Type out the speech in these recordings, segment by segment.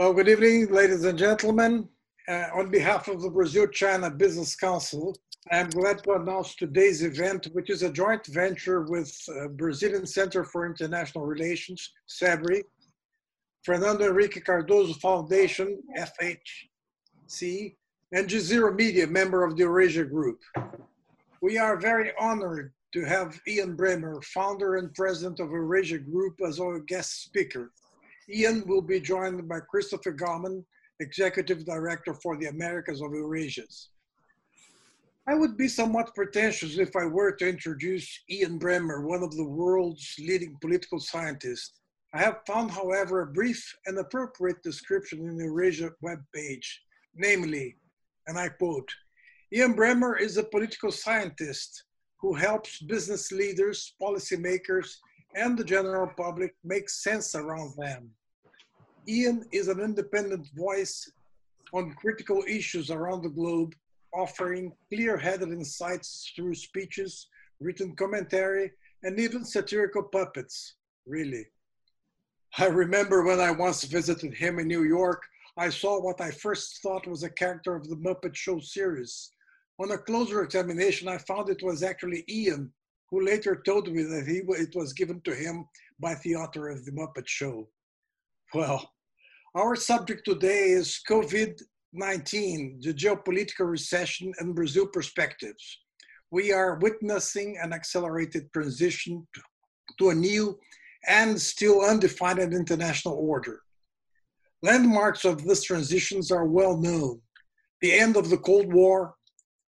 Well, good evening, ladies and gentlemen. Uh, on behalf of the Brazil-China Business Council, I am glad to announce today's event, which is a joint venture with uh, Brazilian Center for International Relations, CEBRI, Fernando Henrique Cardoso Foundation, FHC, and Jazeera Media, member of the Eurasia Group. We are very honored to have Ian Bremmer, founder and president of Eurasia Group, as our guest speaker. Ian will be joined by Christopher Garman, executive director for the Americas of Eurasias. I would be somewhat pretentious if I were to introduce Ian Bremmer, one of the world's leading political scientists. I have found, however, a brief and appropriate description in the Eurasia webpage, namely, and I quote, Ian Bremmer is a political scientist who helps business leaders, policymakers, and the general public make sense around them. Ian is an independent voice on critical issues around the globe, offering clear-headed insights through speeches, written commentary, and even satirical puppets, really. I remember when I once visited him in New York, I saw what I first thought was a character of the Muppet Show series. On a closer examination, I found it was actually Ian, who later told me that he, it was given to him by the author of the Muppet Show. Well, our subject today is COVID 19, the geopolitical recession and Brazil perspectives. We are witnessing an accelerated transition to a new and still undefined international order. Landmarks of these transitions are well known the end of the Cold War,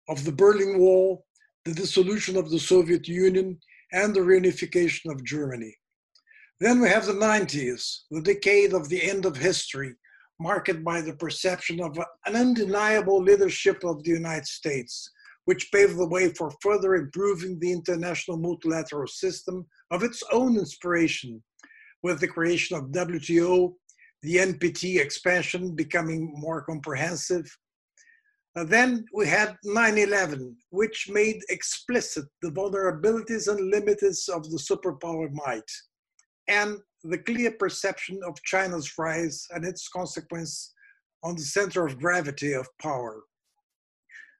of the Berlin Wall, the dissolution of the Soviet Union, and the reunification of Germany. Then we have the 90s, the decade of the end of history, marked by the perception of an undeniable leadership of the United States, which paved the way for further improving the international multilateral system of its own inspiration, with the creation of WTO, the NPT expansion becoming more comprehensive. Uh, then we had 9 11, which made explicit the vulnerabilities and limits of the superpower might, and the clear perception of China's rise and its consequence on the center of gravity of power.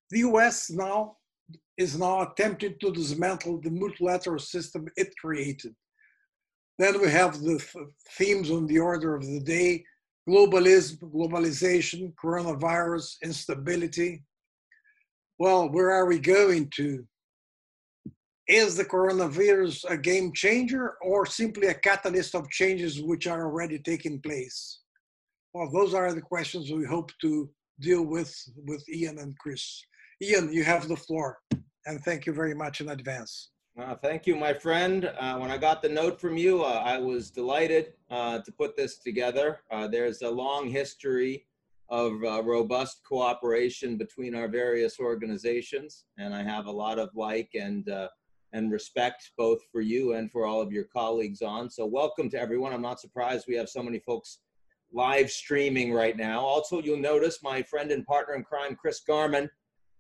The US now is now attempting to dismantle the multilateral system it created. Then we have the themes on the order of the day globalism, globalization, coronavirus, instability. Well, where are we going to? Is the coronavirus a game changer or simply a catalyst of changes which are already taking place? Well, those are the questions we hope to deal with with Ian and Chris. Ian, you have the floor, and thank you very much in advance. Uh, thank you, my friend. Uh, when I got the note from you, uh, I was delighted uh, to put this together. Uh, there's a long history of uh, robust cooperation between our various organizations, and I have a lot of like and and respect both for you and for all of your colleagues on. So welcome to everyone. I'm not surprised we have so many folks live streaming right now. Also, you'll notice my friend and partner in crime, Chris Garman,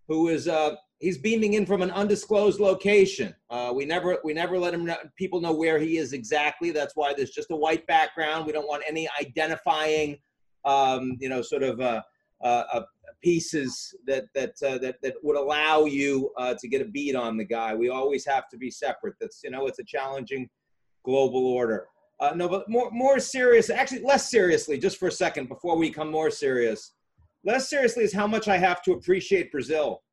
who is uh, he's beaming in from an undisclosed location. Uh, we never we never let him know, people know where he is exactly. That's why there's just a white background. We don't want any identifying, um, you know, sort of uh, uh, uh pieces that that uh, that that would allow you uh, to get a beat on the guy. We always have to be separate. That's you know it's a challenging global order. Uh, no, but more more serious. Actually, less seriously, just for a second before we come more serious less seriously is how much I have to appreciate Brazil.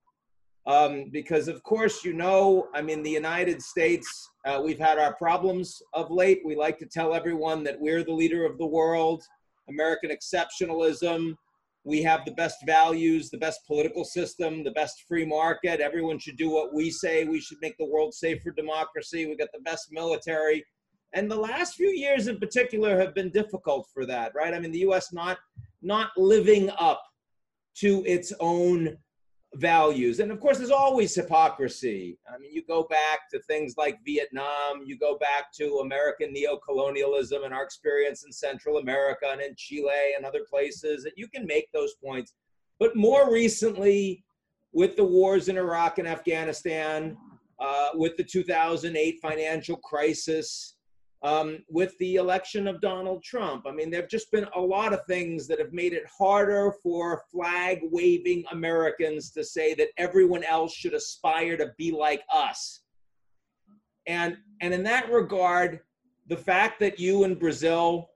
Um, because, of course, you know, I mean, the United States, uh, we've had our problems of late. We like to tell everyone that we're the leader of the world, American exceptionalism. We have the best values, the best political system, the best free market. Everyone should do what we say. We should make the world safe for democracy. We got the best military. And the last few years in particular have been difficult for that, right? I mean, the US not not living up to its own values. And of course, there's always hypocrisy. I mean, you go back to things like Vietnam, you go back to American neocolonialism and our experience in Central America and in Chile and other places, and you can make those points. But more recently, with the wars in Iraq and Afghanistan, uh, with the 2008 financial crisis, um, with the election of Donald Trump. I mean, there have just been a lot of things that have made it harder for flag waving Americans to say that everyone else should aspire to be like us. And, and in that regard, the fact that you in Brazil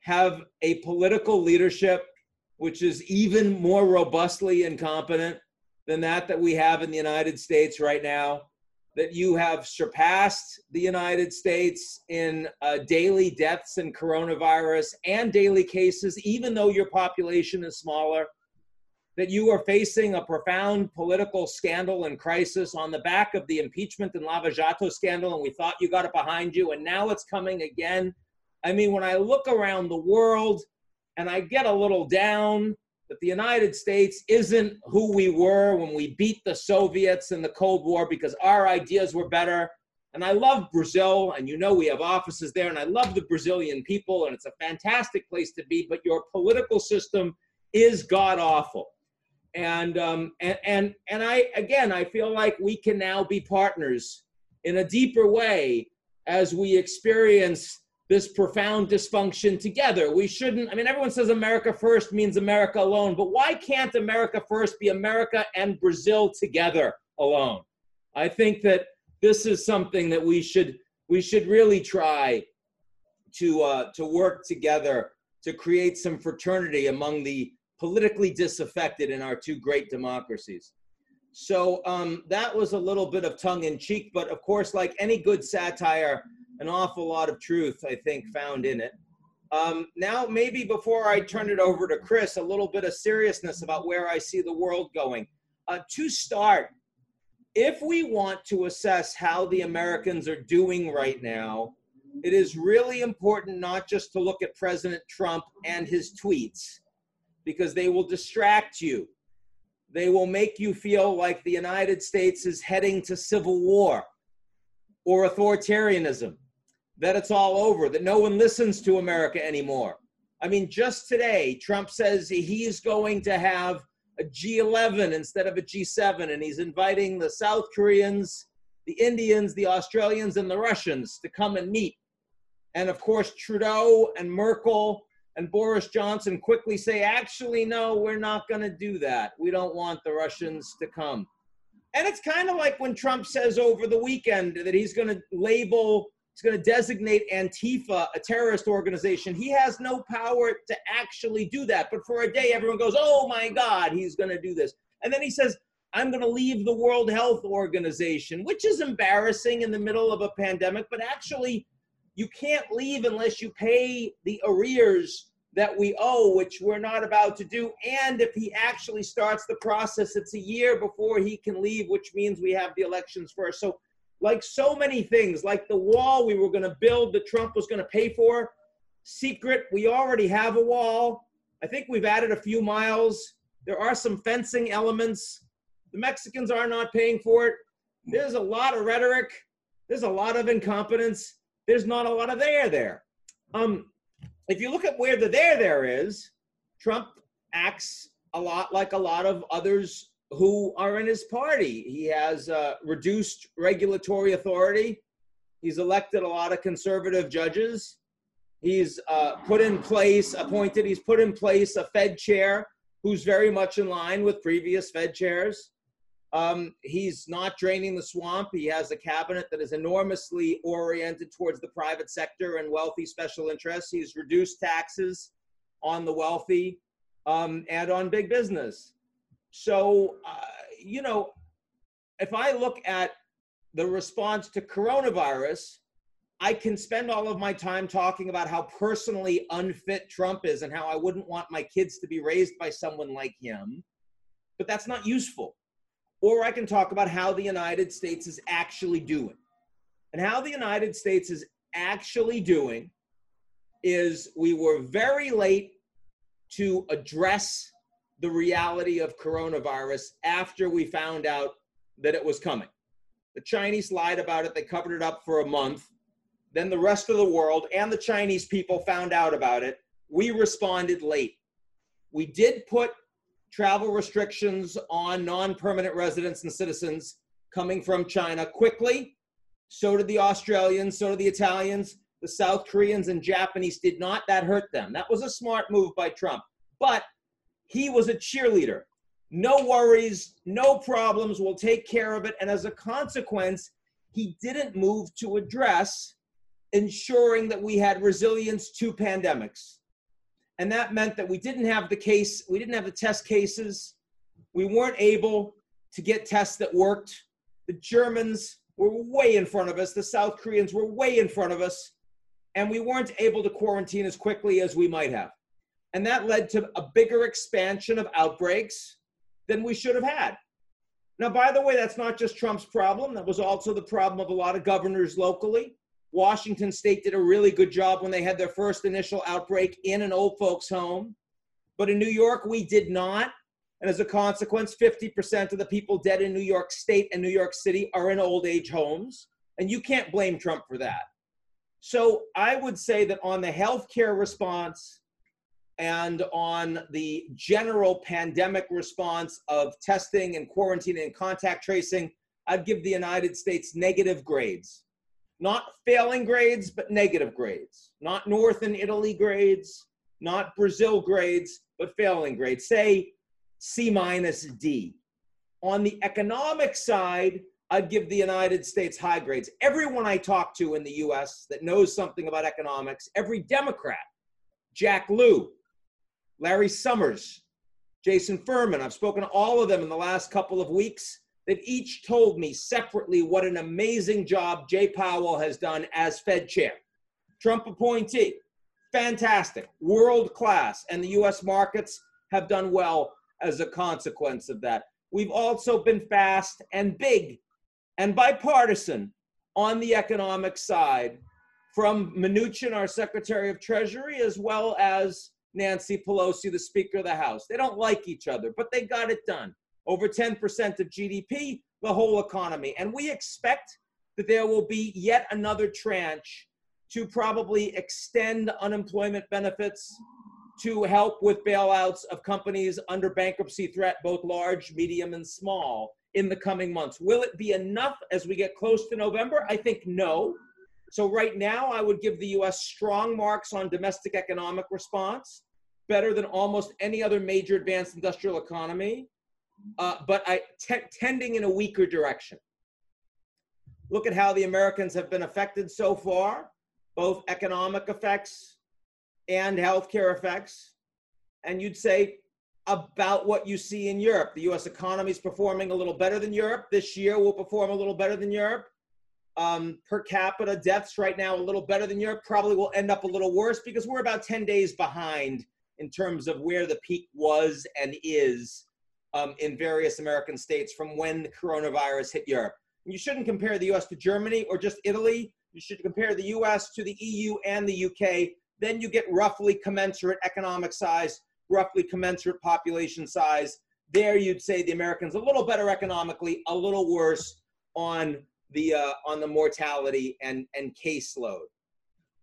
have a political leadership which is even more robustly incompetent than that that we have in the United States right now that you have surpassed the United States in uh, daily deaths and coronavirus and daily cases, even though your population is smaller, that you are facing a profound political scandal and crisis on the back of the impeachment and Lava Jato scandal, and we thought you got it behind you, and now it's coming again. I mean, when I look around the world and I get a little down, that the United States isn't who we were when we beat the Soviets in the Cold War because our ideas were better. And I love Brazil, and you know we have offices there, and I love the Brazilian people, and it's a fantastic place to be, but your political system is god awful. And, um, and, and, and I, again, I feel like we can now be partners in a deeper way as we experience this profound dysfunction together. We shouldn't, I mean, everyone says America first means America alone, but why can't America first be America and Brazil together alone? I think that this is something that we should we should really try to uh, to work together to create some fraternity among the politically disaffected in our two great democracies. So um, that was a little bit of tongue in cheek, but of course, like any good satire, an awful lot of truth, I think, found in it. Um, now, maybe before I turn it over to Chris, a little bit of seriousness about where I see the world going. Uh, to start, if we want to assess how the Americans are doing right now, it is really important not just to look at President Trump and his tweets, because they will distract you. They will make you feel like the United States is heading to civil war or authoritarianism that it's all over, that no one listens to America anymore. I mean, just today, Trump says he's going to have a G11 instead of a G7, and he's inviting the South Koreans, the Indians, the Australians, and the Russians to come and meet. And of course, Trudeau and Merkel and Boris Johnson quickly say, actually, no, we're not going to do that. We don't want the Russians to come. And it's kind of like when Trump says over the weekend that he's going to label He's going to designate Antifa a terrorist organization. He has no power to actually do that. But for a day, everyone goes, oh my God, he's going to do this. And then he says, I'm going to leave the World Health Organization, which is embarrassing in the middle of a pandemic. But actually, you can't leave unless you pay the arrears that we owe, which we're not about to do. And if he actually starts the process, it's a year before he can leave, which means we have the elections first. So like so many things, like the wall we were going to build that Trump was going to pay for. Secret, we already have a wall. I think we've added a few miles. There are some fencing elements. The Mexicans are not paying for it. There's a lot of rhetoric. There's a lot of incompetence. There's not a lot of there there. Um, if you look at where the there there is, Trump acts a lot like a lot of others who are in his party. He has uh, reduced regulatory authority. He's elected a lot of conservative judges. He's uh, put in place, appointed, he's put in place a Fed chair who's very much in line with previous Fed chairs. Um, he's not draining the swamp. He has a cabinet that is enormously oriented towards the private sector and wealthy special interests. He's reduced taxes on the wealthy um, and on big business. So, uh, you know, if I look at the response to coronavirus, I can spend all of my time talking about how personally unfit Trump is and how I wouldn't want my kids to be raised by someone like him. But that's not useful. Or I can talk about how the United States is actually doing. And how the United States is actually doing is we were very late to address the reality of coronavirus after we found out that it was coming. The Chinese lied about it, they covered it up for a month. Then the rest of the world and the Chinese people found out about it. We responded late. We did put travel restrictions on non permanent residents and citizens coming from China quickly. So did the Australians, so did the Italians. The South Koreans and Japanese did not. That hurt them. That was a smart move by Trump. But he was a cheerleader. No worries, no problems, we'll take care of it. And as a consequence, he didn't move to address ensuring that we had resilience to pandemics. And that meant that we didn't have the case, we didn't have the test cases. We weren't able to get tests that worked. The Germans were way in front of us, the South Koreans were way in front of us, and we weren't able to quarantine as quickly as we might have. And that led to a bigger expansion of outbreaks than we should have had. Now, by the way, that's not just Trump's problem. That was also the problem of a lot of governors locally. Washington State did a really good job when they had their first initial outbreak in an old folks' home. But in New York, we did not. And as a consequence, 50% of the people dead in New York State and New York City are in old age homes. And you can't blame Trump for that. So I would say that on the healthcare response, and on the general pandemic response of testing and quarantining and contact tracing, I'd give the United States negative grades. Not failing grades, but negative grades. Not North and Italy grades, not Brazil grades, but failing grades. Say C minus D. On the economic side, I'd give the United States high grades. Everyone I talk to in the US that knows something about economics, every Democrat, Jack Lew, Larry Summers, Jason Furman. I've spoken to all of them in the last couple of weeks. They've each told me separately what an amazing job Jay Powell has done as Fed chair. Trump appointee, fantastic, world class, and the US markets have done well as a consequence of that. We've also been fast and big and bipartisan on the economic side from Mnuchin, our Secretary of Treasury, as well as Nancy Pelosi, the Speaker of the House. They don't like each other, but they got it done. Over 10% of GDP, the whole economy. And we expect that there will be yet another tranche to probably extend unemployment benefits to help with bailouts of companies under bankruptcy threat, both large, medium, and small, in the coming months. Will it be enough as we get close to November? I think no. So, right now, I would give the US strong marks on domestic economic response, better than almost any other major advanced industrial economy, uh, but tending in a weaker direction. Look at how the Americans have been affected so far, both economic effects and healthcare effects. And you'd say about what you see in Europe. The US economy is performing a little better than Europe. This year will perform a little better than Europe um, per capita deaths right now a little better than Europe. Probably will end up a little worse because we're about 10 days behind in terms of where the peak was and is um, in various American states from when the coronavirus hit Europe. You shouldn't compare the US to Germany or just Italy. You should compare the US to the EU and the UK. Then you get roughly commensurate economic size, roughly commensurate population size. There you'd say the Americans a little better economically, a little worse on the uh, on the mortality and and caseload.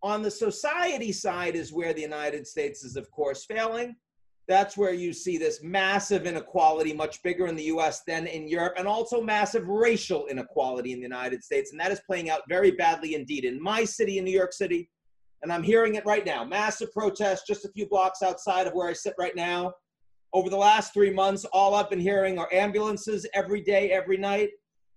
On the society side is where the United States is, of course, failing. That's where you see this massive inequality, much bigger in the US than in Europe, and also massive racial inequality in the United States. And that is playing out very badly indeed. In my city, in New York City, and I'm hearing it right now massive protests just a few blocks outside of where I sit right now. Over the last three months, all I've been hearing are ambulances every day, every night.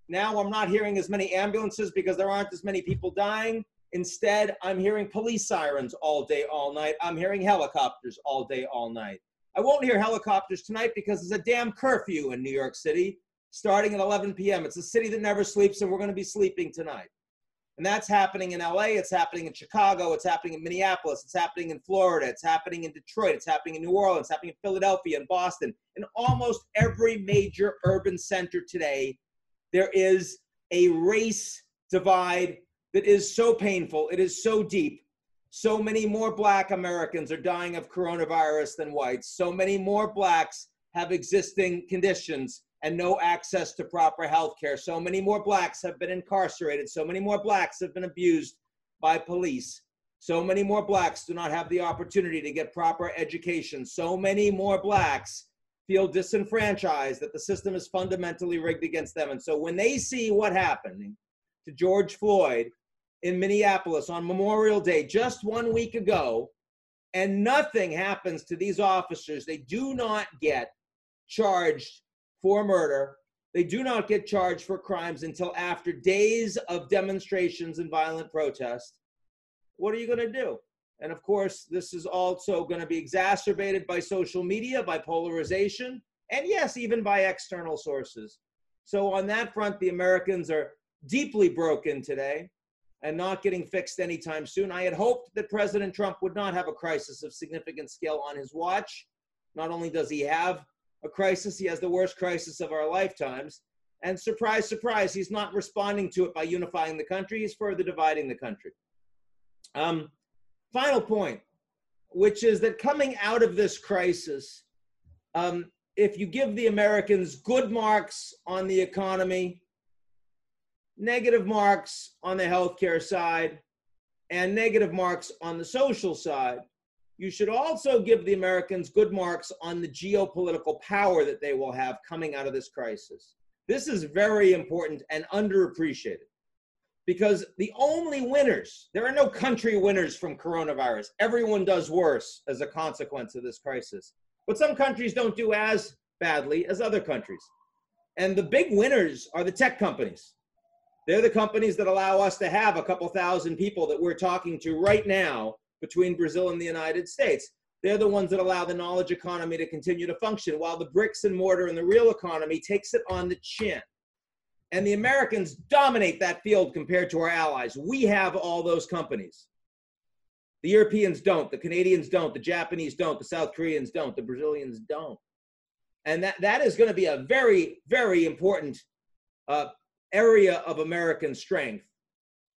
Now I'm not hearing as many ambulances because there aren't as many people dying. Instead, I'm hearing police sirens all day, all night. I'm hearing helicopters all day, all night. I won't hear helicopters tonight because there's a damn curfew in New York City starting at 11 p.m. It's a city that never sleeps, and we're going to be sleeping tonight. And that's happening in LA, it's happening in Chicago, it's happening in Minneapolis, it's happening in Florida, it's happening in Detroit, it's happening in New Orleans, it's happening in Philadelphia and Boston. In almost every major urban center today, there is a race divide that is so painful, it is so deep. So many more black Americans are dying of coronavirus than whites. So many more blacks have existing conditions and no access to proper health care. So many more blacks have been incarcerated. So many more blacks have been abused by police. So many more blacks do not have the opportunity to get proper education. So many more blacks feel disenfranchised, that the system is fundamentally rigged against them. And so when they see what happened to George Floyd in Minneapolis on Memorial Day just one week ago, and nothing happens to these officers. They do not get charged for murder. They do not get charged for crimes until after days of demonstrations and violent protest. What are you going to do? And of course, this is also going to be exacerbated by social media, by polarization, and yes, even by external sources. So, on that front, the Americans are deeply broken today and not getting fixed anytime soon. I had hoped that President Trump would not have a crisis of significant scale on his watch. Not only does he have a crisis, he has the worst crisis of our lifetimes. And surprise, surprise, he's not responding to it by unifying the country, he's further dividing the country. Um, final point, which is that coming out of this crisis, um, if you give the Americans good marks on the economy, negative marks on the healthcare side and negative marks on the social side. You should also give the Americans good marks on the geopolitical power that they will have coming out of this crisis. This is very important and underappreciated because the only winners, there are no country winners from coronavirus. Everyone does worse as a consequence of this crisis. But some countries don't do as badly as other countries. And the big winners are the tech companies. They're the companies that allow us to have a couple thousand people that we're talking to right now between Brazil and the United States. They're the ones that allow the knowledge economy to continue to function, while the bricks and mortar and the real economy takes it on the chin. And the Americans dominate that field compared to our allies. We have all those companies. The Europeans don't, the Canadians don't, the Japanese don't, the South Koreans don't, the Brazilians don't. And that, that is going to be a very, very important uh, area of American strength.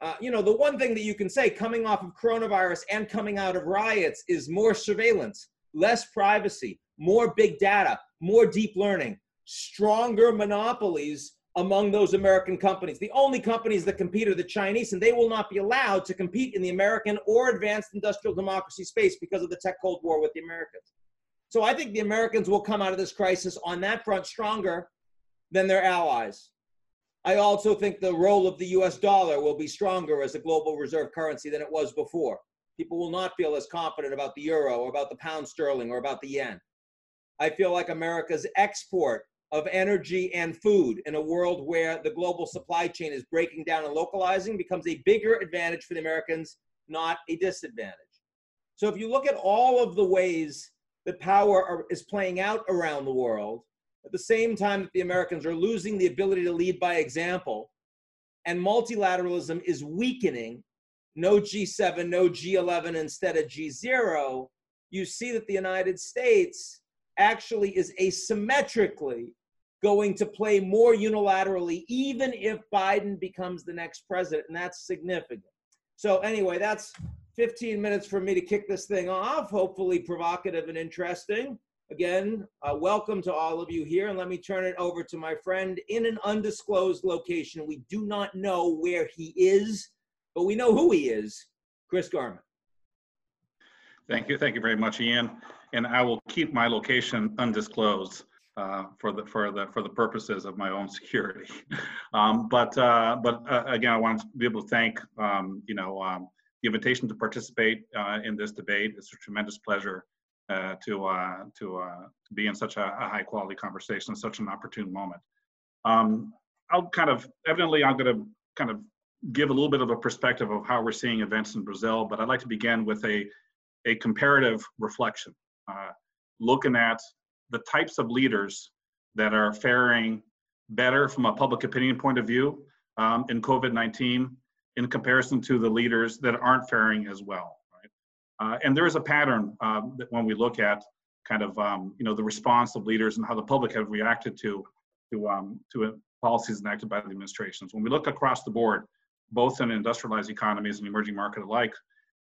Uh, you know, the one thing that you can say coming off of coronavirus and coming out of riots is more surveillance, less privacy, more big data, more deep learning, stronger monopolies among those American companies. The only companies that compete are the Chinese, and they will not be allowed to compete in the American or advanced industrial democracy space because of the tech Cold War with the Americans. So I think the Americans will come out of this crisis on that front stronger than their allies. I also think the role of the US dollar will be stronger as a global reserve currency than it was before. People will not feel as confident about the euro or about the pound sterling or about the yen. I feel like America's export of energy and food in a world where the global supply chain is breaking down and localizing becomes a bigger advantage for the Americans, not a disadvantage. So if you look at all of the ways that power are, is playing out around the world, at the same time that the Americans are losing the ability to lead by example, and multilateralism is weakening, no G7, no G11 instead of G0, you see that the United States actually is asymmetrically going to play more unilaterally, even if Biden becomes the next president, and that's significant. So, anyway, that's 15 minutes for me to kick this thing off, hopefully provocative and interesting. Again, uh, welcome to all of you here, and let me turn it over to my friend in an undisclosed location. We do not know where he is, but we know who he is. Chris Garman. Thank you, thank you very much, Ian. And I will keep my location undisclosed uh, for the for the for the purposes of my own security. um, but uh, but uh, again, I want to be able to thank um, you know um, the invitation to participate uh, in this debate. It's a tremendous pleasure uh, to uh, to be in such a, a, high quality conversation, such an opportune moment. Um, I'll kind of evidently I'm going to kind of give a little bit of a perspective of how we're seeing events in Brazil, but I'd like to begin with a a comparative reflection, uh, looking at the types of leaders that are faring better from a public opinion point of view um, in COVID-19 in comparison to the leaders that aren't faring as well. Uh, and there is a pattern uh, that when we look at kind of um, you know the response of leaders and how the public have reacted to to um, to policies enacted by the administrations. When we look across the board, both in industrialized economies and emerging market alike,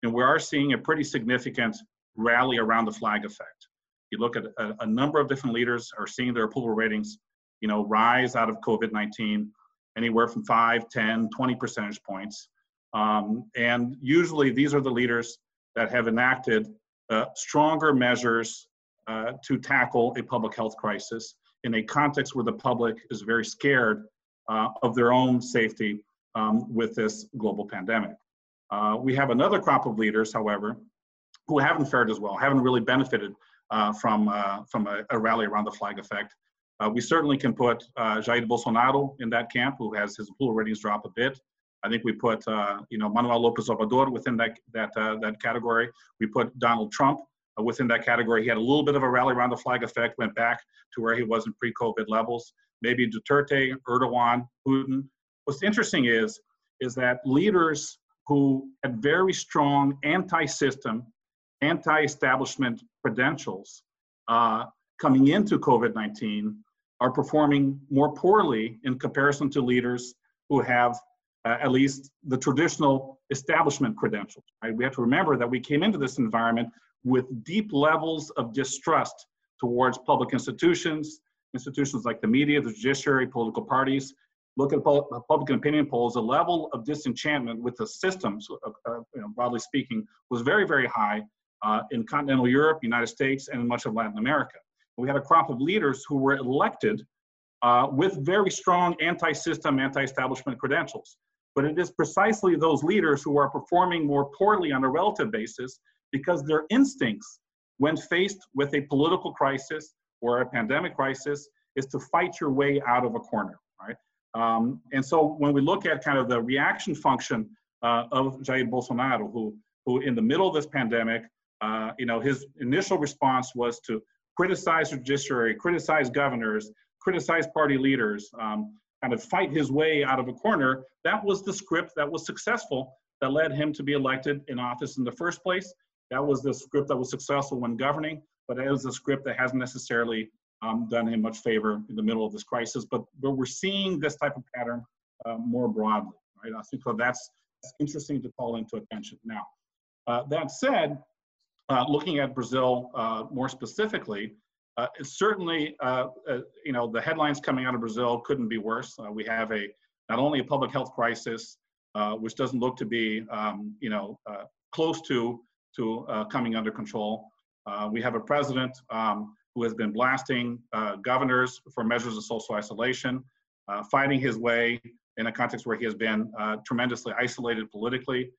and we are seeing a pretty significant rally around the flag effect. You look at a, a number of different leaders are seeing their approval ratings, you know, rise out of COVID-19, anywhere from 5, 10, 20 percentage points. Um, and usually these are the leaders that have enacted uh, stronger measures uh, to tackle a public health crisis in a context where the public is very scared uh, of their own safety um, with this global pandemic. Uh, we have another crop of leaders, however, who haven't fared as well, haven't really benefited uh, from, uh, from a, a, rally around the flag effect. Uh, we certainly can put uh, Jair Bolsonaro in that camp, who has his approval ratings drop a bit. I think we put, uh, you know, Manuel Lopez Obrador within that that uh, that category. We put Donald Trump within that category. He had a little bit of a rally around the flag effect, went back to where he was in pre-COVID levels. Maybe Duterte, Erdogan, Putin. What's interesting is is that leaders who had very strong anti-system, anti-establishment credentials uh, coming into COVID-19 are performing more poorly in comparison to leaders who have uh, at least the traditional establishment credentials. Right? We have to remember that we came into this environment with deep levels of distrust towards public institutions, institutions like the media, the judiciary, political parties. Look at public opinion polls, the level of disenchantment with the systems, uh, uh, you know, broadly speaking, was very, very high uh, in continental Europe, United States, and in much of Latin America. We had a crop of leaders who were elected uh, with very strong anti-system, anti-establishment credentials. But it is precisely those leaders who are performing more poorly on a relative basis because their instincts, when faced with a political crisis or a pandemic crisis, is to fight your way out of a corner, right? Um, and so when we look at kind of the reaction function uh, of Jair Bolsonaro, who, who in the middle of this pandemic, uh, you know, his initial response was to criticize the judiciary, criticize governors, criticize party leaders, um, kind of fight his way out of a corner, that was the script that was successful that led him to be elected in office in the first place. That was the script that was successful when governing, but it was a script that hasn't necessarily um, done him much favor in the middle of this crisis. But, but we're seeing this type of pattern uh, more broadly, right? I think so that's, that's interesting to call into attention. Now, uh, that said, uh, looking at Brazil uh, more specifically, uh, certainly, uh, you know, the headlines coming out of Brazil couldn't be worse. We have a not only a public health crisis, which doesn't look to be, um, you know, close to to coming under control. we have a president um, who has been blasting governors for measures of social isolation, fighting his way in a context where he has been tremendously isolated politically.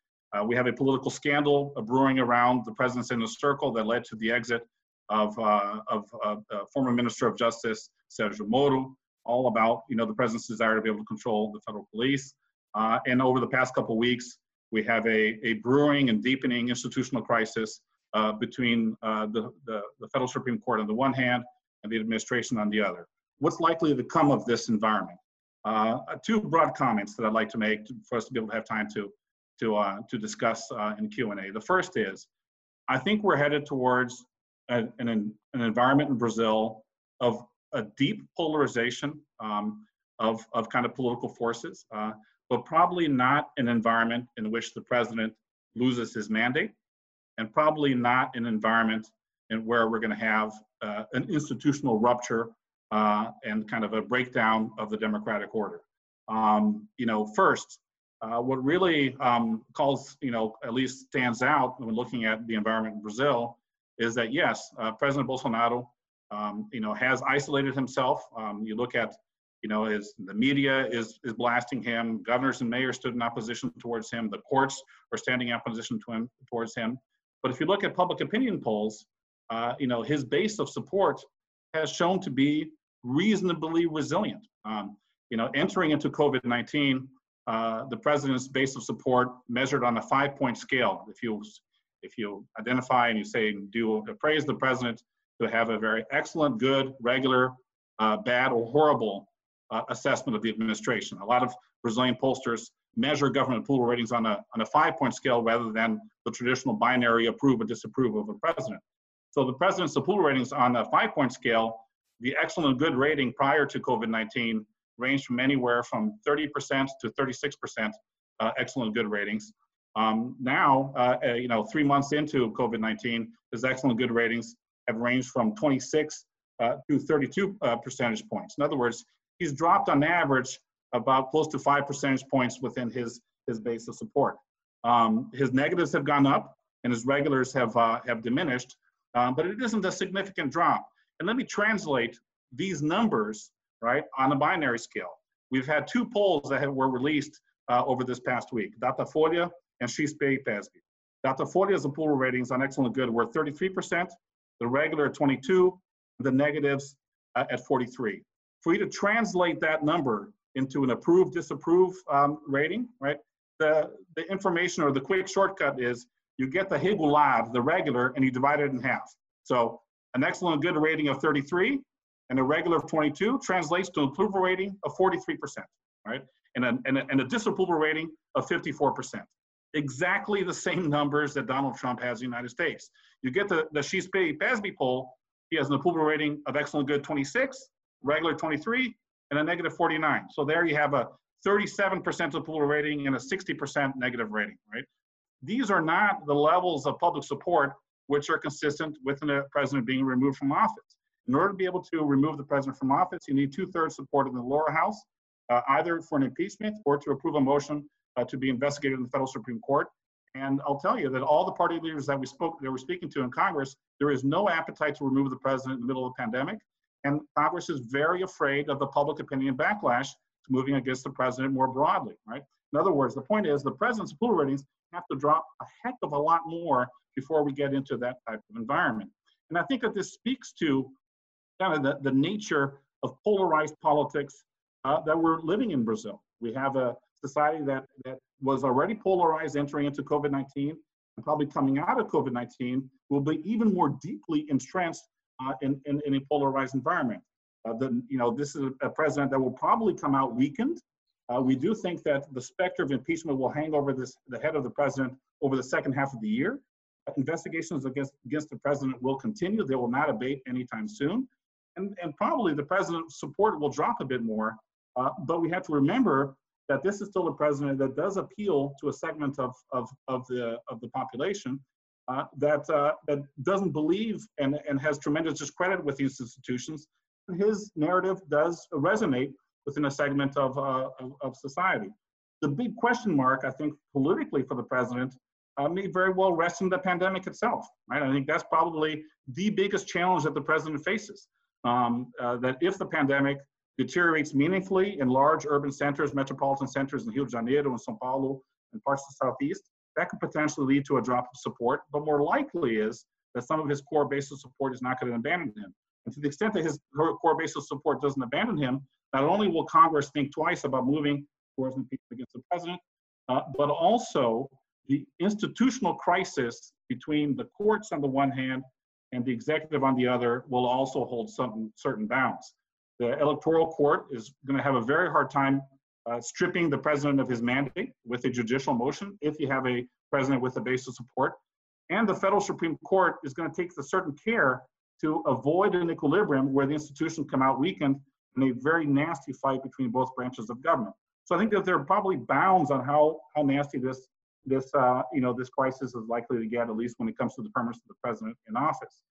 We have a political scandal brewing around the president's inner circle that led to the exit of, uh, of uh, former Minister of Justice Sergio Moro, all about you know the president's desire to be able to control the federal police. Uh, and over the past couple weeks, we have a, a brewing and deepening institutional crisis uh, between uh, the, the, the federal Supreme Court on the one hand and the administration on the other. What's likely to come of this environment? Uh, two broad comments that I'd like to make for us to be able to have time to to uh, to discuss uh, in Q&A. The first is, I think we're headed towards an, an, an environment in Brazil of a deep polarization um, of, of kind of political forces, uh, but probably not an environment in which the president loses his mandate, and probably not an environment in where we're going to have uh, an institutional rupture uh, and kind of a breakdown of the democratic order. Um, you know, first, uh, what really um, calls, you know, at least stands out when looking at the environment in Brazil is that yes, uh, President Bolsonaro, um, you know, has isolated himself. Um, you look at, you know, his the media is is blasting him. Governors and mayors stood in opposition towards him. The courts are standing in opposition to him towards him. But if you look at public opinion polls, uh, you know, his base of support has shown to be reasonably resilient. Um, you know, entering into COVID-19, uh, the president's base of support measured on a five-point scale. If you if you identify and you say, do appraise the president to have a very excellent, good, regular, uh, bad, or horrible uh, assessment of the administration. A lot of Brazilian pollsters measure government approval ratings on a, on a five point scale rather than the traditional binary approve or disapprove of a president. So the president's approval ratings on a five point scale, the excellent good rating prior to COVID 19 ranged from anywhere from 30% to 36% uh, excellent good ratings. Um, now, uh, uh, you know, three months into COVID-19, his excellent good ratings have ranged from 26 uh, to 32 uh, percentage points. In other words, he's dropped on average about close to five percentage points within his, his base of support. Um, his negatives have gone up and his regulars have, uh, have diminished, um, but it isn't a significant drop. And let me translate these numbers, right, on a binary scale. We've had two polls that have, were released uh, over this past week. Datafolha and Pasby. Datafolha's approval ratings on excellent good were 33%, the regular at 22, the negatives uh, at 43. For you to translate that number into an approve, disapprove um, rating, right? The, the information or the quick shortcut is you get the Higulad, the regular, and you divide it in half. So an excellent good rating of 33 and a regular of 22 translates to an approval rating of 43%, right? And a, and a, and a disapproval rating of 54%. Exactly the same numbers that Donald Trump has in the United States. You get the, the She's Pasby poll, he has an approval rating of excellent good 26, regular 23, and a negative 49. So there you have a 37% approval rating and a 60% negative rating, right? These are not the levels of public support which are consistent with the president being removed from office. In order to be able to remove the president from office, you need two-thirds support in the lower house, uh, either for an impeachment or to approve a motion uh, to be investigated in the federal Supreme Court. And I'll tell you that all the party leaders that we spoke, that we're speaking to in Congress, there is no appetite to remove the president in the middle of the pandemic. And Congress is very afraid of the public opinion backlash to moving against the president more broadly, right? In other words, the point is the president's approval ratings have to drop a heck of a lot more before we get into that type of environment. And I think that this speaks to kind of the, the nature of polarized politics uh, that we're living in Brazil. We have a society that, that was already polarized entering into COVID 19 and probably coming out of COVID 19 will be even more deeply entrenched uh, in, in, in, a polarized environment. Uh, the, you know, this is a president that will probably come out weakened. Uh, we do think that the specter of impeachment will hang over this, the head of the president over the second half of the year. Investigations against, against the president will continue. They will not abate anytime soon. And, and probably the president's support will drop a bit more. Uh, but we have to remember that this is still a president that does appeal to a segment of, of, of, the, of the population uh, that, uh, that doesn't believe and, and has tremendous discredit with these institutions. His narrative does resonate within a segment of, uh, of, of, society. The big question mark, I think, politically for the president uh, may very well rest in the pandemic itself, right? I think that's probably the biggest challenge that the president faces. Um, uh, that if the pandemic deteriorates meaningfully in large urban centers, metropolitan centers in Rio de Janeiro and Sao Paulo and parts of the Southeast, that could potentially lead to a drop of support. But more likely is that some of his core base of support is not going to abandon him. And to the extent that his core base of support doesn't abandon him, not only will Congress think twice about moving towards impeachment against the president, uh, but also the institutional crisis between the courts on the one hand and the executive on the other will also hold some certain bounds. The electoral court is going to have a very hard time uh, stripping the president of his mandate with a judicial motion if you have a president with a base of support. And the federal Supreme Court is going to take a certain care to avoid an equilibrium where the institution come out weakened in a very nasty fight between both branches of government. So I think that there are probably bounds on how, how nasty this this uh, you know this crisis is likely to get at least when it comes to the permanence of the president in office.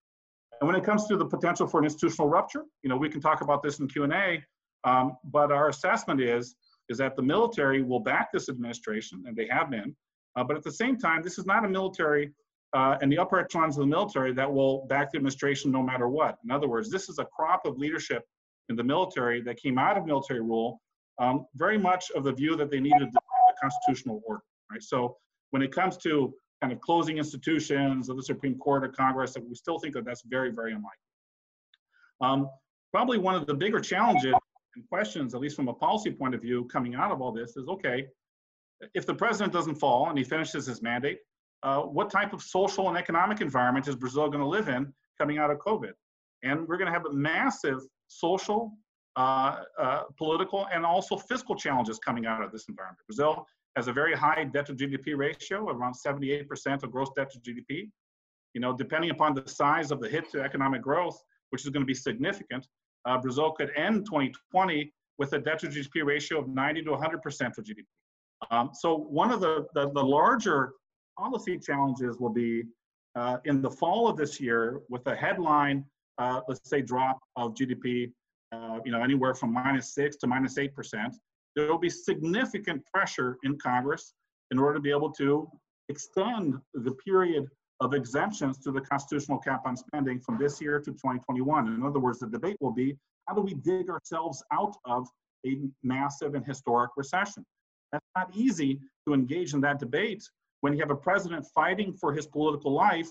And when it comes to the potential for an institutional rupture, you know we can talk about this in Q and A, um, but our assessment is is that the military will back this administration, and they have been. Uh, but at the same time, this is not a military uh, and the upper echelons of the military that will back the administration no matter what. In other words, this is a crop of leadership in the military that came out of military rule, um, very much of the view that they needed a constitutional order. Right. So when it comes to kind of closing institutions of the Supreme Court or Congress, that we still think that that's very, very unlikely. Um, probably one of the bigger challenges and questions, at least from a policy point of view, coming out of all this is okay, if the president doesn't fall and he finishes his mandate, uh, what type of social and economic environment is Brazil going to live in coming out of COVID? And we're going to have a massive social, uh, uh, political, and also fiscal challenges coming out of this environment. Brazil has a very high debt to GDP ratio, around 78% of gross debt to GDP. You know, depending upon the size of the hit to economic growth, which is going to be significant, uh, Brazil could end 2020 with a debt to GDP ratio of 90 to 100% of GDP. Um, so one of the, the, the, larger policy challenges will be uh, in the fall of this year with a headline, uh, let's say drop of GDP, uh, you know, anywhere from minus six to minus 8%, there will be significant pressure in Congress in order to be able to extend the period of exemptions to the constitutional cap on spending from this year to 2021. In other words, the debate will be how do we dig ourselves out of a massive and historic recession? That's not easy to engage in that debate when you have a president fighting for his political life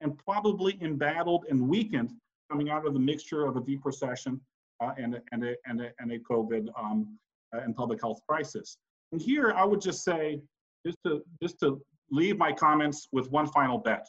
and probably embattled and weakened coming out of the mixture of a deep recession uh, and, a, and, a, and, a, and a COVID um, and public health crisis. And here I would just say, just to, just to leave my comments with one final bet,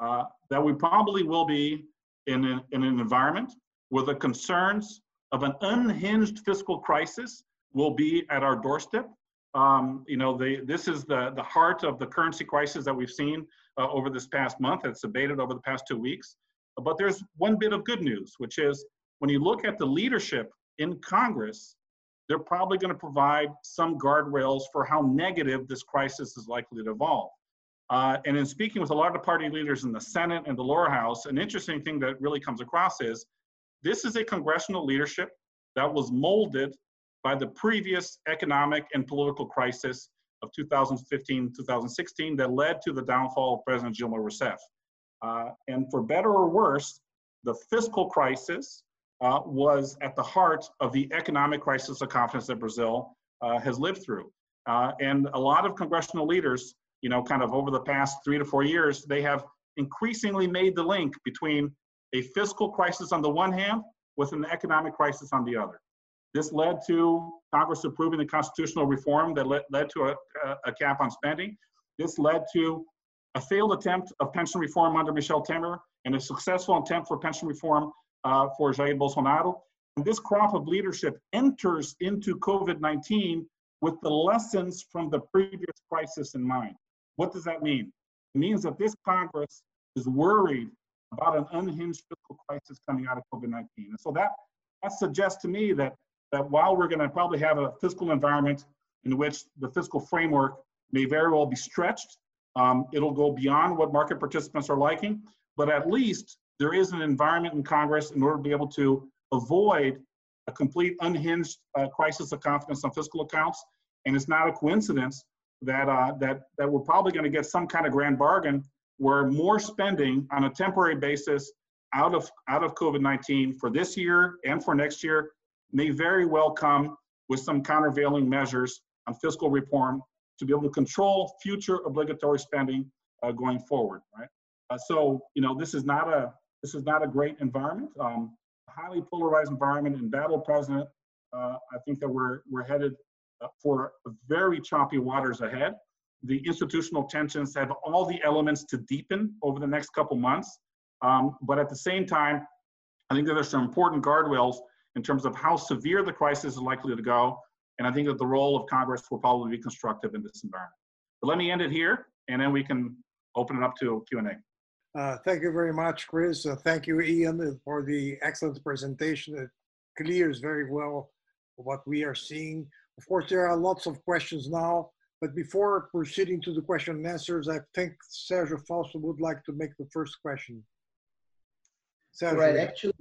uh, that we probably will be in, a, in an environment where the concerns of an unhinged fiscal crisis will be at our doorstep. Um, you know, this is the, the heart of the currency crisis that we've seen uh, over this past month. It's abated over the past two weeks. But there's one bit of good news, which is when you look at the leadership in Congress, they're probably going to provide some guardrails for how negative this crisis is likely to evolve. Uh, and in speaking with a lot of party leaders in the Senate and the lower house, an interesting thing that really comes across is this is a congressional leadership that was molded by the previous economic and political crisis of 2015 2016 that led to the downfall of President Dilma Rousseff. Uh, and for better or worse, the fiscal crisis uh, was at the heart of the economic crisis of confidence that Brazil uh, has lived through. Uh, and a lot of congressional leaders, you know, kind of over the past three to four years, they have increasingly made the link between a fiscal crisis on the one hand with an economic crisis on the other. This led to Congress approving the constitutional reform that led, led to a, a, cap on spending. This led to a failed attempt of pension reform under Michel Temer and a successful attempt for pension reform uh, for Jair Bolsonaro. And this crop of leadership enters into COVID 19 with the lessons from the previous crisis in mind. What does that mean? It means that this Congress is worried about an unhinged fiscal crisis coming out of COVID 19. And so that, that suggests to me that, that while we're going to probably have a fiscal environment in which the fiscal framework may very well be stretched, um, it'll go beyond what market participants are liking, but at least there is an environment in Congress in order to be able to avoid a complete unhinged uh, crisis of confidence on fiscal accounts. And it's not a coincidence that uh, that that we're probably going to get some kind of grand bargain where more spending on a temporary basis out of out of COVID-19 for this year and for next year may very well come with some countervailing measures on fiscal reform to be able to control future obligatory spending uh, going forward, right? Uh, so, you know, this is not a this is not a great environment. Um, highly polarized environment, embattled president. Uh, I think that we're we're headed uh, for very choppy waters ahead. The institutional tensions have all the elements to deepen over the next couple months. Um, but at the same time, I think that there's some important guardrails in terms of how severe the crisis is likely to go. And I think that the role of Congress will probably be constructive in this environment. But let me end it here, and then we can open it up to Q&A. Uh, thank you very much, Chris. Uh, thank you, Ian, for the excellent presentation. It clears very well what we are seeing. Of course, there are lots of questions now, but before proceeding to the question and answers, I think Sergio Fausto would like to make the first question. Sergio, right, actually,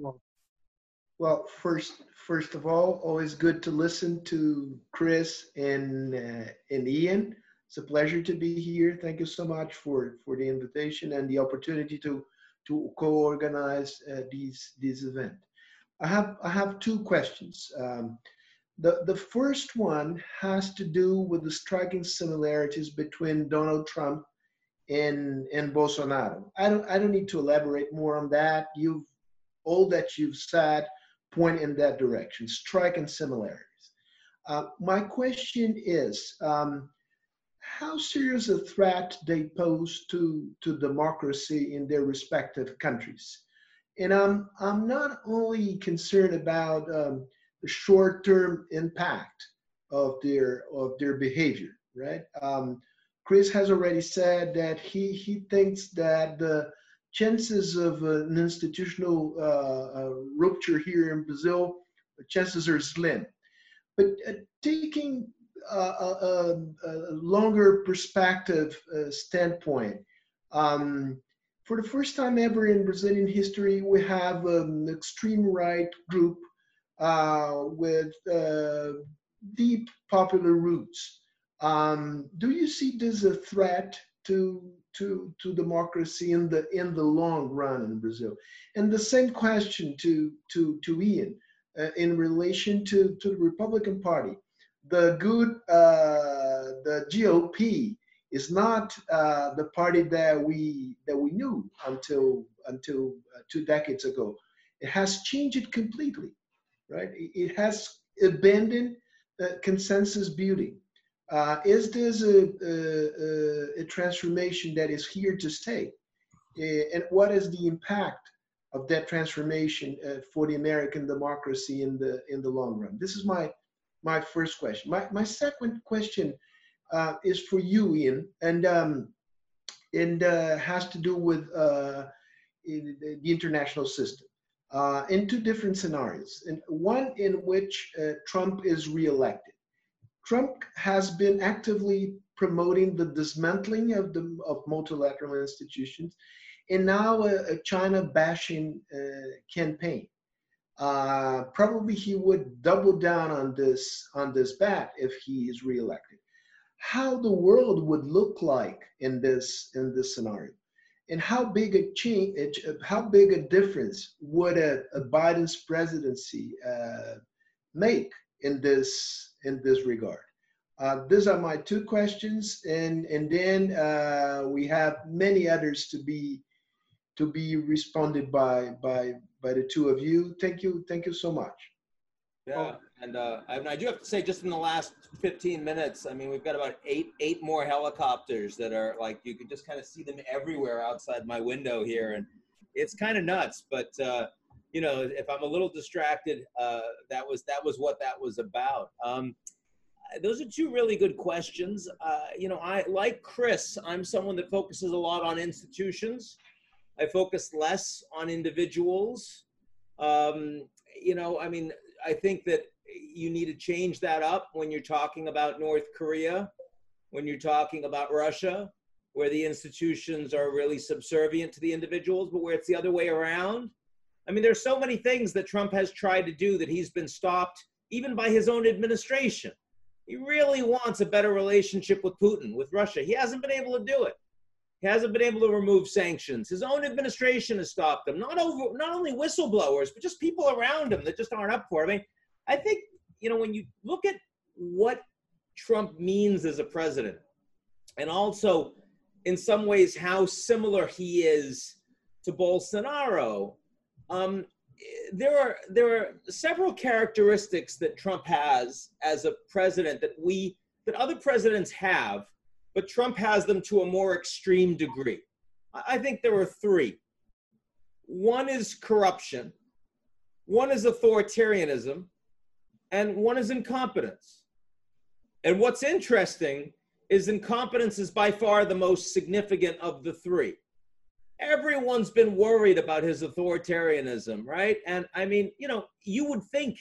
well, first, first of all, always good to listen to Chris and, uh, and Ian. It's a pleasure to be here. Thank you so much for, for the invitation and the opportunity to, to co-organize uh, these, this event. I have, I have two questions. Um, the, the first one has to do with the striking similarities between Donald Trump and, and Bolsonaro. I don't, I don't need to elaborate more on that. You've, all that you've said point in that direction, striking similarities. Uh, my question is, um, how serious a threat they pose to, to democracy in their respective countries. And I'm, I'm not only concerned about um, the short-term impact of their, of their behavior, right? Um, Chris has already said that he, he thinks that the chances of an institutional uh, rupture here in Brazil, the chances are slim. But uh, taking a, a, longer perspective uh, standpoint. Um, for the first time ever in Brazilian history, we have an extreme right group uh, with uh, deep popular roots. Um, do you see this as a threat to to to democracy in the in the long run in Brazil? And the same question to to to Ian uh, in relation to to the Republican Party the good, uh, the GOP is not uh, the party that we that we knew until until uh, two decades ago. It has changed completely, right? It has abandoned consensus building. Uh, is this a, a, a, transformation that is here to stay? Uh, and what is the impact of that transformation uh, for the American democracy in the in the long run? This is my my first question. My my second question uh, is for you, Ian, and um, and uh, has to do with uh, the international system uh, in two different scenarios. And one in which uh, Trump is reelected. Trump has been actively promoting the dismantling of the of multilateral institutions, and now a, a China bashing uh, probably he would double down on this on this bet if he is reelected. How the world would look like in this in this scenario and how big a change how big a difference would a, a biden's presidency uh, make in this in this regard? Uh, these are my two questions and and then uh, we have many others to be to be responded by by by the two of you thank you thank you so much yeah and uh, I, I, do have to say, just in the last 15 minutes, I mean, we've got about eight eight more helicopters that are like you can just kind of see them everywhere outside my window here, and it's kind of nuts. But uh, you know, if I'm a little distracted, uh, that was that was what that was about. Um, those are two really good questions. Uh, you know, I like Chris. I'm someone that focuses a lot on institutions. I focus less on individuals. Um, you know, I mean, I think that you need to change that up when you're talking about North Korea, when you're talking about Russia, where the institutions are really subservient to the individuals, but where it's the other way around. I mean, there's so many things that Trump has tried to do that he's been stopped even by his own administration. He really wants a better relationship with Putin, with Russia. He hasn't been able to do it. He hasn't been able to remove sanctions. His own administration has stopped him. Not over, not only whistleblowers, but just people around him that just aren't up for it. I mean, I think, you know, when you look at what Trump means as a president, and also in some ways how similar he is to Bolsonaro, um, there are there are several characteristics that Trump has as a president that we that other presidents have, but Trump has them to a more extreme degree. I think there are three. One is corruption, one is authoritarianism, and one is incompetence. And what's interesting is incompetence is by far the most significant of the three. Everyone's been worried about his authoritarianism, right? And I mean, you know, you would think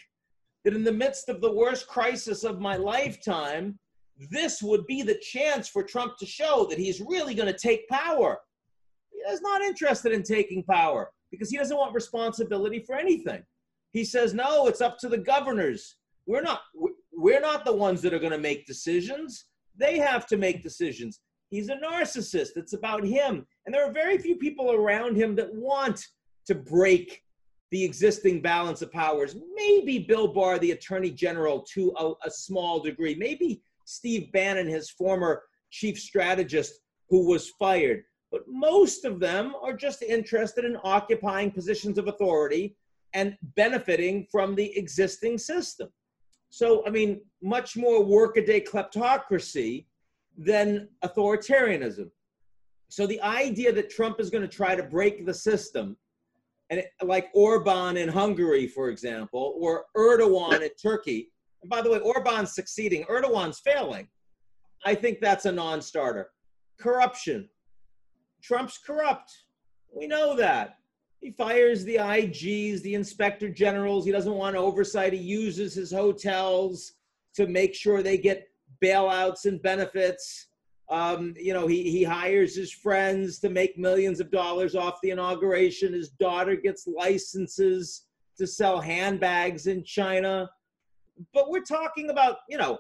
that in the midst of the worst crisis of my lifetime, this would be the chance for Trump to show that he's really going to take power. He's not interested in taking power because he doesn't want responsibility for anything. He says, no, it's up to the governors. We're not, we're not the ones that are going to make decisions. They have to make decisions. He's a narcissist. It's about him. And there are very few people around him that want to break the existing balance of powers. Maybe Bill Barr, the attorney general, to a, a small degree. Maybe Steve Bannon, his former chief strategist, who was fired. But most of them are just interested in occupying positions of authority and benefiting from the existing system. So, I mean, much more workaday kleptocracy than authoritarianism. So, the idea that Trump is going to try to break the system, and it, like Orban in Hungary, for example, or Erdogan in Turkey, and by the way, Orban's succeeding, Erdogan's failing. I think that's a non starter. Corruption. Trump's corrupt. We know that. He fires the IGs, the inspector generals. He doesn't want oversight. He uses his hotels to make sure they get bailouts and benefits. Um, you know, he, he hires his friends to make millions of dollars off the inauguration. His daughter gets licenses to sell handbags in China. But we're talking about, you know,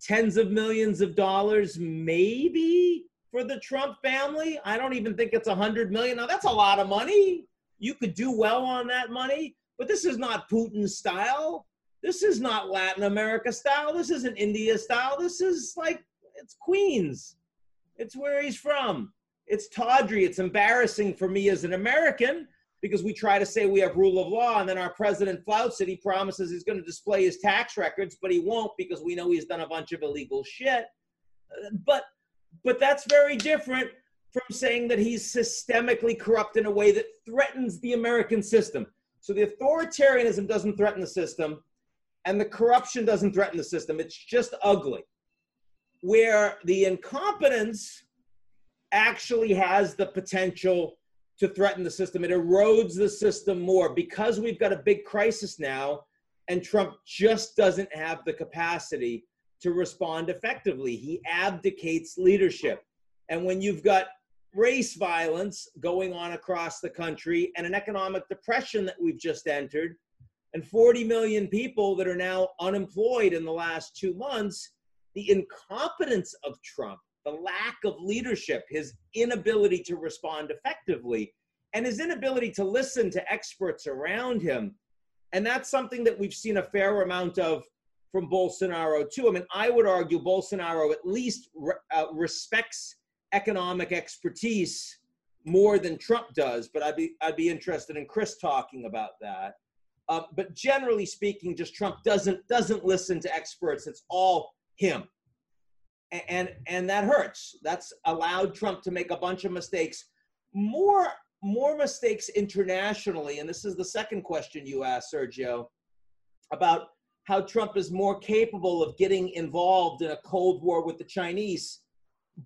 tens of millions of dollars, maybe for the Trump family. I don't even think it's a hundred million. Now that's a lot of money you could do well on that money, but this is not Putin style. This is not Latin America style. This isn't India style. This is like, it's Queens. It's where he's from. It's tawdry. It's embarrassing for me as an American because we try to say we have rule of law and then our president flouts it. He promises he's going to display his tax records, but he won't because we know he's done a bunch of illegal shit. But but that's very different from saying that he's systemically corrupt in a way that threatens the American system. So the authoritarianism doesn't threaten the system and the corruption doesn't threaten the system. It's just ugly. Where the incompetence actually has the potential to threaten the system. It erodes the system more because we've got a big crisis now, and Trump just doesn't have the capacity to respond effectively. He abdicates leadership. And when you've got race violence going on across the country and an economic depression that we've just entered, and 40 million people that are now unemployed in the last two months, the incompetence of Trump the lack of leadership, his inability to respond effectively, and his inability to listen to experts around him. And that's something that we've seen a fair amount of from Bolsonaro, too. I mean, I would argue Bolsonaro at least re- uh, respects economic expertise more than Trump does, but I'd be, I'd be interested in Chris talking about that. Uh, but generally speaking, just Trump doesn't doesn't listen to experts. It's all him and and that hurts. That's allowed Trump to make a bunch of mistakes, more more mistakes internationally. And this is the second question you asked, Sergio, about how Trump is more capable of getting involved in a cold war with the Chinese,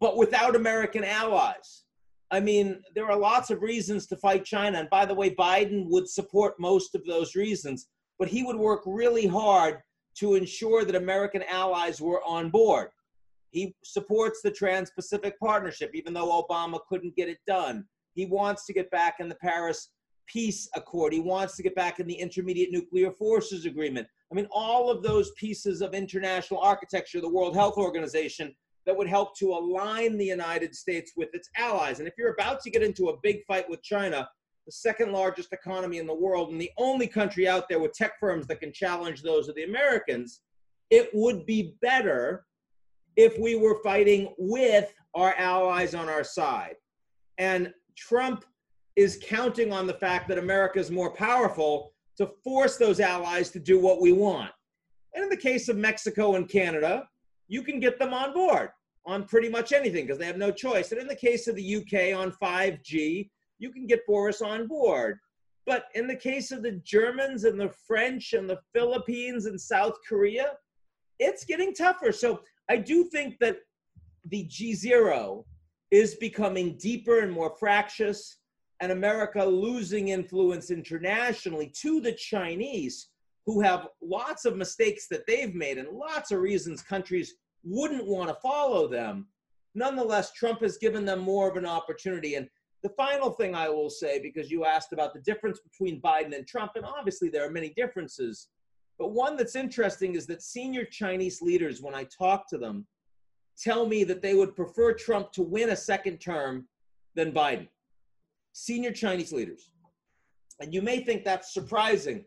but without American allies. I mean, there are lots of reasons to fight China. And by the way, Biden would support most of those reasons, but he would work really hard to ensure that American allies were on board. He supports the Trans Pacific Partnership, even though Obama couldn't get it done. He wants to get back in the Paris Peace Accord. He wants to get back in the Intermediate Nuclear Forces Agreement. I mean, all of those pieces of international architecture, the World Health Organization, that would help to align the United States with its allies. And if you're about to get into a big fight with China, the second largest economy in the world, and the only country out there with tech firms that can challenge those of the Americans, it would be better if we were fighting with our allies on our side. And Trump is counting on the fact that America is more powerful to force those allies to do what we want. And in the case of Mexico and Canada, you can get them on board on pretty much anything because they have no choice. And in the case of the UK on 5G, you can get Boris on board. But in the case of the Germans and the French and the Philippines and South Korea, it's getting tougher. So I do think that the G0 is becoming deeper and more fractious, and America losing influence internationally to the Chinese, who have lots of mistakes that they've made and lots of reasons countries wouldn't want to follow them. Nonetheless, Trump has given them more of an opportunity. And the final thing I will say, because you asked about the difference between Biden and Trump, and obviously there are many differences, but one that's interesting is that senior Chinese leaders, when I talk to them, tell me that they would prefer Trump to win a second term than Biden. Senior Chinese leaders. And you may think that's surprising,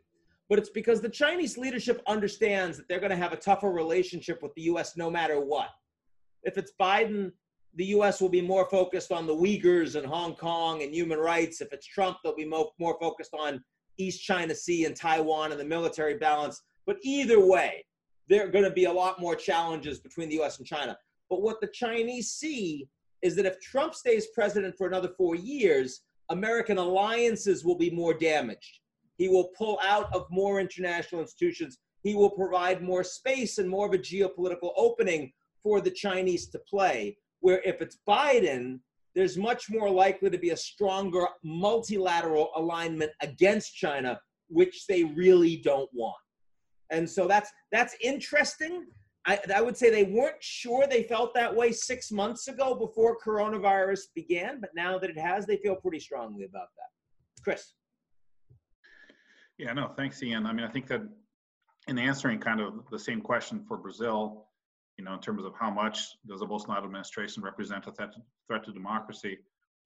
but it's because the Chinese leadership understands that they're going to have a tougher relationship with the US no matter what. If it's Biden, the US will be more focused on the Uyghurs and Hong Kong and human rights. If it's Trump, they'll be more, focused on East China Sea and Taiwan and the military balance. But either way, there are going to be a lot more challenges between the US and China. But what the Chinese see is that if Trump stays president for another four years, American alliances will be more damaged. He will pull out of more international institutions. He will provide more space and more of a geopolitical opening for the Chinese to play. Where if it's Biden, there's much more likely to be a stronger multilateral alignment against China, which they really don't want. And so that's that's interesting. I, I would say they weren't sure they felt that way six months ago before coronavirus began, but now that it has, they feel pretty strongly about that. Chris. Yeah, no, thanks, Ian. I mean, I think that in answering kind of the same question for Brazil, you know, in terms of how much does the Bolsonaro administration represent a threat to, threat to democracy,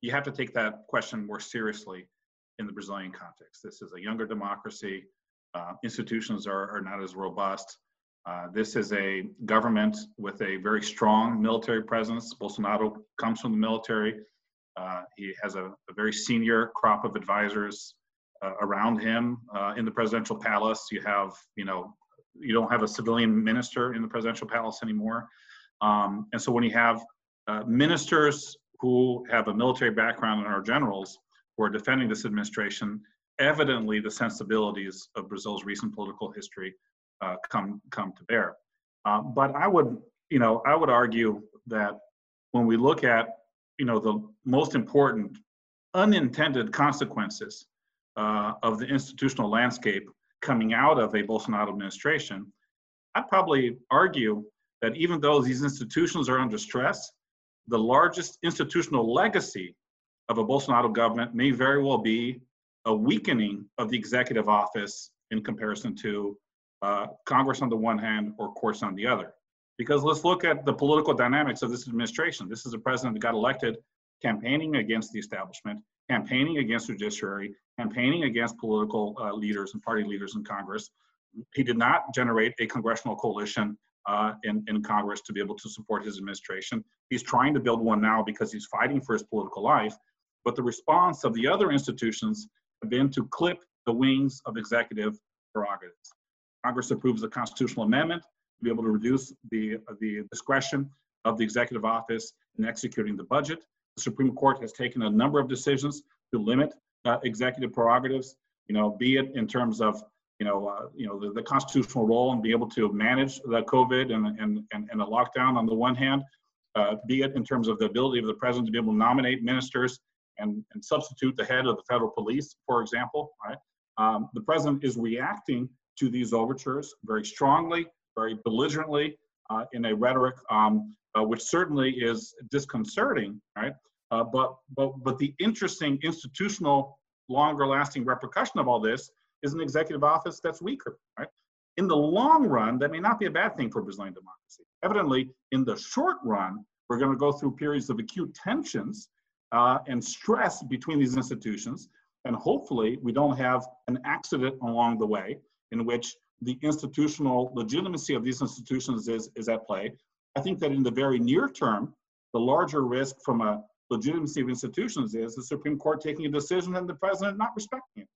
you have to take that question more seriously in the Brazilian context. This is a younger democracy. Uh, institutions are, are not as robust. Uh, this is a government with a very strong military presence. Bolsonaro comes from the military. Uh, he has a, a, very senior crop of advisors uh, around him uh, in the presidential palace. You have, you know, you don't have a civilian minister in the presidential palace anymore. Um, and so when you have uh, ministers who have a military background and are generals who are defending this administration, evidently the sensibilities of Brazil's recent political history uh, come come to bear. Uh, but I would, you know, I would argue that when we look at, you know, the most important unintended consequences uh, of the institutional landscape coming out of a Bolsonaro administration, I'd probably argue that even though these institutions are under stress, the largest institutional legacy of a Bolsonaro government may very well be a weakening of the executive office in comparison to uh, Congress on the one hand or courts on the other. Because let's look at the political dynamics of this administration. This is a president that got elected campaigning against the establishment, campaigning against judiciary, campaigning against political uh, leaders and party leaders in Congress. He did not generate a congressional coalition uh, in, in Congress to be able to support his administration. He's trying to build one now because he's fighting for his political life. But the response of the other institutions have been to clip the wings of executive prerogatives. Congress approves a constitutional amendment to be able to reduce the, the discretion of the executive office in executing the budget. The Supreme Court has taken a number of decisions to limit uh, executive prerogatives, you know, be it in terms of, you know, uh, you know, the, the, constitutional role and be able to manage the COVID and, and, and, and the lockdown on the one hand, uh, be it in terms of the ability of the president to be able to nominate ministers and, and substitute the head of the federal police, for example, right? Um, the president is reacting to these overtures very strongly, very belligerently, uh, in a rhetoric um, uh, which certainly is disconcerting, right? Uh, but, but, but the interesting institutional, longer lasting repercussion of all this is an executive office that's weaker, right? In the long run, that may not be a bad thing for Brazilian democracy. Evidently, in the short run, we're going to go through periods of acute tensions uh, and stress between these institutions. And hopefully, we don't have an accident along the way in which the institutional legitimacy of these institutions is, is at play. I think that in the very near term, the larger risk from a legitimacy of institutions is the Supreme Court taking a decision and the president not respecting it.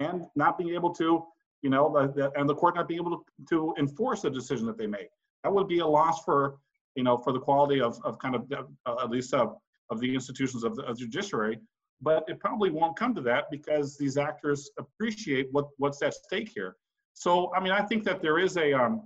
And not being able to, you know, and the court not being able to, to enforce the decision that they make. That would be a loss for, you know, for the quality of, of kind of, uh, at least of, of the institutions of the, of judiciary. But it probably won't come to that because these actors appreciate what, what's at stake here. So, I mean, I think that there is a, um,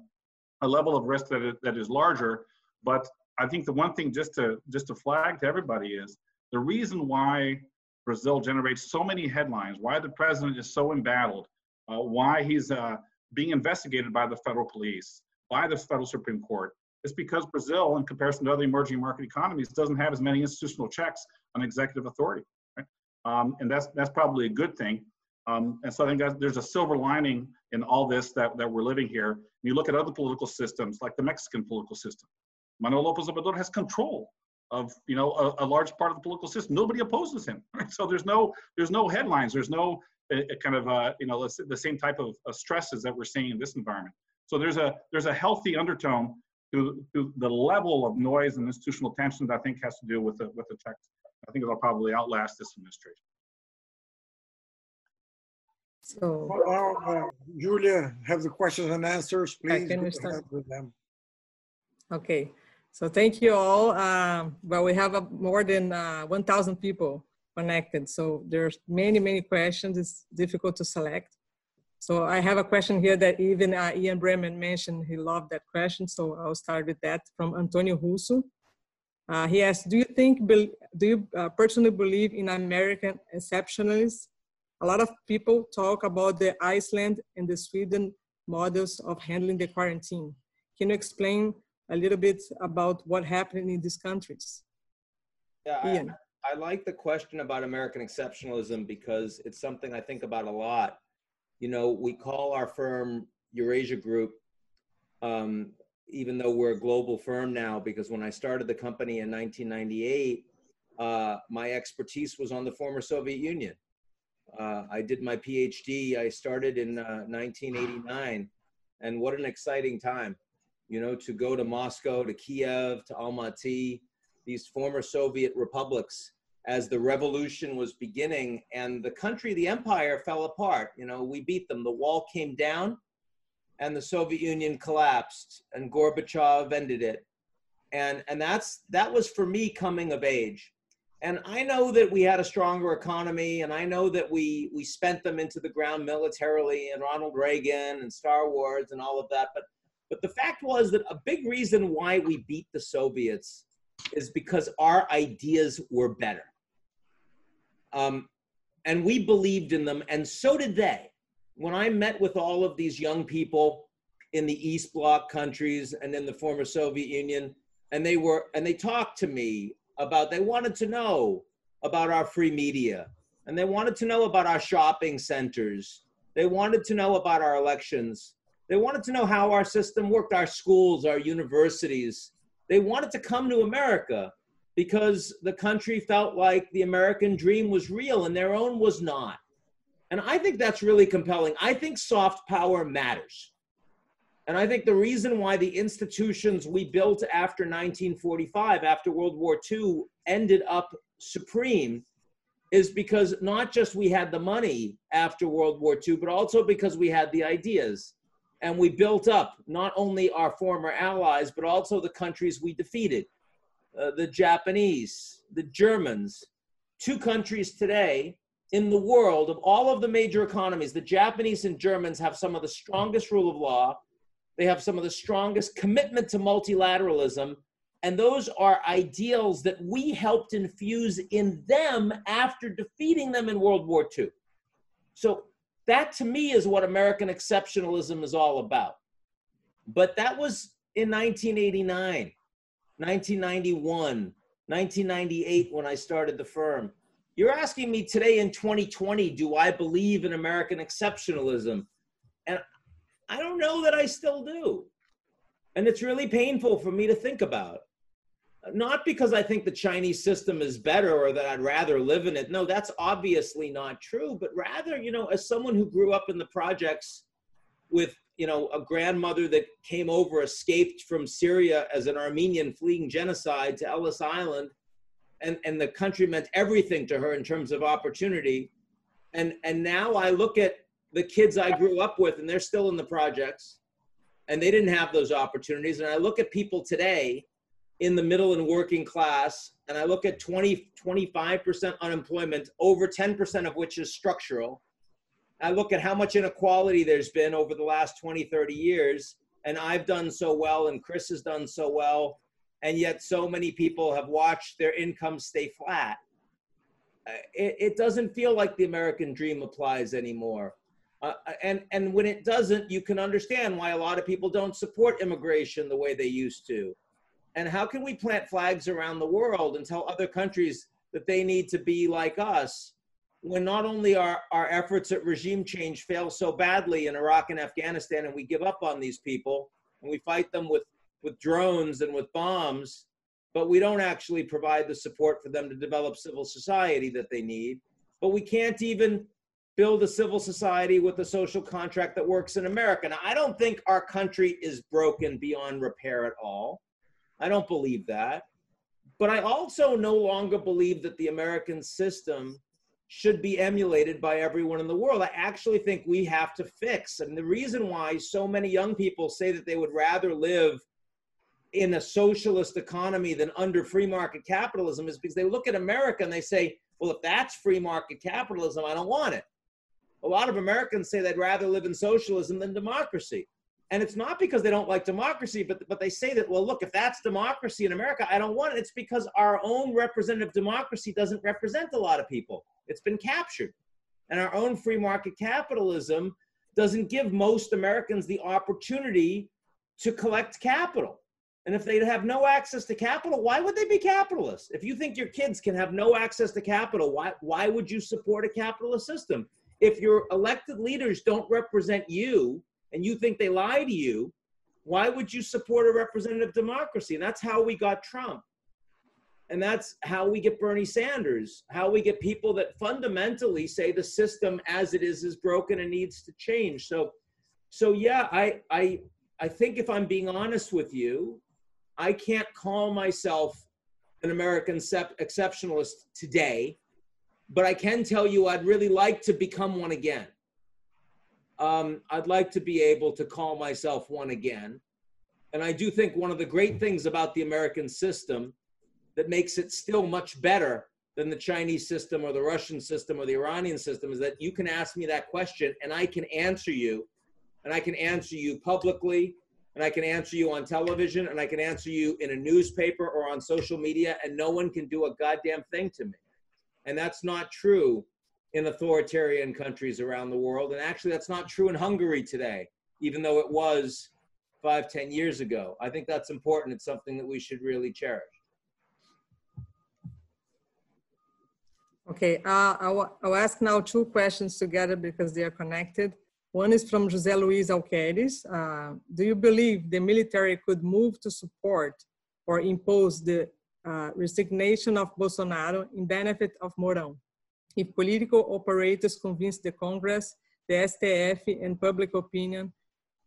a level of risk that is, that is larger, but I think the one thing just to just to flag to everybody is the reason why Brazil generates so many headlines, why the president is so embattled, uh, why he's uh, being investigated by the federal police, by the federal Supreme Court, is because Brazil, in comparison to other emerging market economies, doesn't have as many institutional checks on executive authority. Right? Um, and that's that's probably a good thing. Um, and so I think there's a silver lining in all this that, that we're living here. You look at other political systems, like the Mexican political system. Manuel Lopez Obrador has control of you know a, a, large part of the political system. Nobody opposes him, right? so there's no there's no headlines. There's no a, a kind of uh, you know the same type of, of stresses that we're seeing in this environment. So there's a there's a healthy undertone to, to the level of noise and institutional tension that I think has to do with the with the. I think it'll probably outlast this administration. So, well, uh, Julia, have the questions and answers, please. I can start with them. Okay, so thank you all. Um, well, we have more than uh, 1,000 people connected, so there's many, many questions. It's difficult to select. So I have a question here that even uh, Ian Bremmer mentioned. He loved that question, so I'll start with that from Antonio Russo. Uh, he asked, do you think, do you uh, personally believe in American exceptionalism? A lot of people talk about the Iceland and the Sweden models of handling the quarantine. Can you explain a little bit about what happened in these countries. Yeah, Ian. I, I like the question about American exceptionalism because it's something I think about a lot. You know, we call our firm Eurasia Group, um, even though we're a global firm now, because when I started the company in 1998, uh, my expertise was on the former Soviet Union. Uh, I did my PhD, I started in uh, 1989 And what an exciting time, you know, to go to Moscow, to Kiev, to Almaty, these former Soviet republics as the revolution was beginning and the country, the empire fell apart. You know, we beat them. The wall came down and the Soviet Union collapsed and Gorbachev ended it. And, and that's, that was for me coming of age. And I know that we had a stronger economy and I know that we, we spent them into the ground militarily and Ronald Reagan and Star Wars and all of that. But, but the fact was that a big reason why we beat the Soviets is because our ideas were better. Um, and we believed in them, and so did they. When I met with all of these young people in the East Bloc countries and in the former Soviet Union, and they were and they talked to me about they wanted to know about our free media, and they wanted to know about our shopping centers. They wanted to know about our elections. They wanted to know how our system worked, our schools, our universities. They wanted to come to America because the country felt like the American dream was real and their own was not. And I think that's really compelling. I think soft power matters. And I think the reason why the institutions we built after 1945, after World War II, ended up supreme is because not just we had the money after World War II, but also because we had the ideas. And we built up not only our former allies, but also the countries we defeated uh, the Japanese, the Germans, two countries today in the world of all of the major economies, the Japanese and Germans have some of the strongest rule of law. They have some of the strongest commitment to multilateralism. And those are ideals that we helped infuse in them after defeating them in World War II. So that to me is what American exceptionalism is all about. But that was in 1989. 1991, 1998 when I started the firm. You're asking me today in 2020, do I believe in American exceptionalism? And I don't know that I still do. And it's really painful for me to think about. Not because I think the Chinese system is better or that I'd rather live in it. No, that's obviously not true. But rather, you know, as someone who grew up in the projects with you know, a grandmother that came over, escaped from Syria as an Armenian fleeing genocide to Ellis Island, and, and the country meant everything to her in terms of opportunity. And, and now I look at the kids I grew up with, and they're still in the projects, and they didn't have those opportunities. And I look at people today in the middle and working class, and I look at 20, 25% unemployment, over 10% of which is structural I look at how much inequality there's been over the last 20, 30 years, and I've done so well, and Chris has done so well, and yet so many people have watched their income stay flat. It, it doesn't feel like the American dream applies anymore. Uh, and, and when it doesn't, you can understand why a lot of people don't support immigration the way they used to. And how can we plant flags around the world and tell other countries that they need to be like us when not only our, our efforts at regime change fail so badly in Iraq and Afghanistan, and we give up on these people, and we fight them with, with drones and with bombs, but we don't actually provide the support for them to develop civil society that they need. But we can't even build a civil society with a social contract that works in America. Now, I don't think our country is broken beyond repair at all. I don't believe that. But I also no longer believe that the American system should be emulated by everyone in the world. I actually think we have to fix. And the reason why so many young people say that they would rather live in a socialist economy than under free market capitalism is because they look at America and they say, well, if that's free market capitalism, I don't want it. A lot of Americans say they'd rather live in socialism than democracy. And it's not because they don't like democracy, but, but they say that, well, look, if that's democracy in America, I don't want it. It's because our own representative democracy doesn't represent a lot of people. It's been captured. And our own free market capitalism doesn't give most Americans the opportunity to collect capital. And if they have no access to capital, why would they be capitalists? If you think your kids can have no access to capital, why, why would you support a capitalist system? If your elected leaders don't represent you and you think they lie to you, why would you support a representative democracy? And that's how we got Trump. And that's how we get Bernie Sanders, how we get people that fundamentally say the system as it is is broken and needs to change. So so yeah, I I I think if I'm being honest with you, I can't call myself an American exceptionalist today, but I can tell you I'd really like to become one again. Um, I'd like to be able to call myself one again. And I do think one of the great things about the American system that makes it still much better than the Chinese system or the Russian system or the Iranian system is that you can ask me that question and I can answer you. And I can answer you publicly, and I can answer you on television, and I can answer you in a newspaper or on social media, and no one can do a goddamn thing to me. And that's not true in authoritarian countries around the world. And actually, that's not true in Hungary today, even though it was five, ten years ago. I think that's important. It's something that we should really cherish. Okay, uh, I'll, I'll ask now two questions together because they are connected. One is from José Luis Alqueires. Uh, do you believe the military could move to support or impose the uh, resignation of Bolsonaro in benefit of Mourão? If political operators convince the Congress, the STF, and public opinion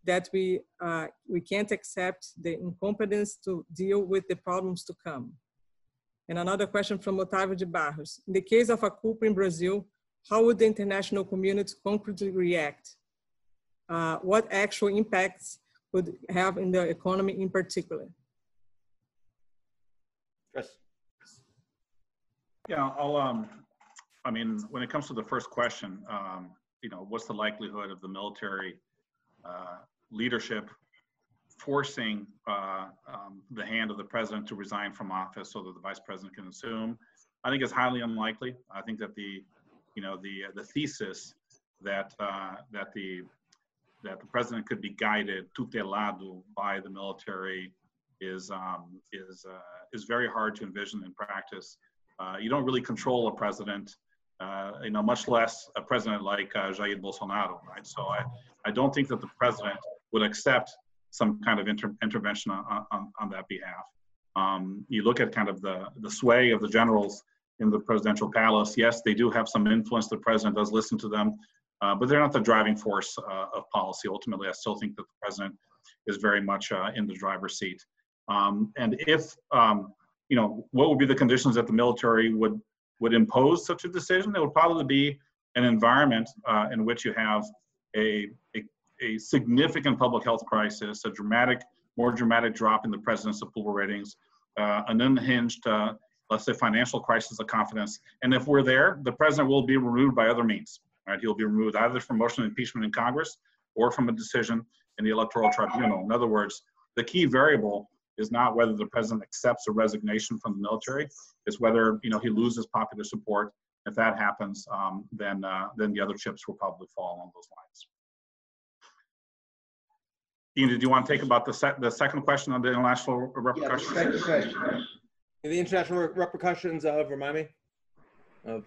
that we, uh, we can't accept the incompetence to deal with the problems to come. And another question from Otávio de Barros. In the case of a coup in Brazil, how would the international community concretely react? Uh, what actual impacts would have in the economy in particular? Yes. Yeah, I'll, um, I mean, when it comes to the first question, um, you know, what's the likelihood of the military uh, leadership forcing uh, um, the hand of the president to resign from office so that the vice president can assume. I think it's highly unlikely. I think that the, you know, the the thesis that uh, that the that the president could be guided tutelado by the military is um, is uh, is very hard to envision in practice. Uh, you don't really control a president, uh, you know, much less a president like uh, Jair Bolsonaro, right? So I I don't think that the president would accept some kind of inter- intervention on, on, on, that behalf. Um, you look at kind of the, the sway of the generals in the presidential palace. Yes, they do have some influence. The president does listen to them, uh, but they're not the driving force uh, of policy. Ultimately, I still think that the president is very much uh, in the driver's seat. Um, and if, um, you know, what would be the conditions that the military would would impose such a decision? It would probably be an environment uh, in which you have a, a a significant public health crisis, a dramatic, more dramatic drop in the president's approval ratings, uh, an unhinged, uh, let's say, financial crisis of confidence. And if we're there, the president will be removed by other means. Right? He'll be removed either from motion of impeachment in Congress or from a decision in the electoral tribunal. In other words, the key variable is not whether the president accepts a resignation from the military; it's whether you know he loses popular support. If that happens, um, then uh, then the other chips will probably fall along those lines. Ian, did you want to take about the, se- the second question on the international repercussions? Yeah, the second question. The international repercussions of, remind me, of.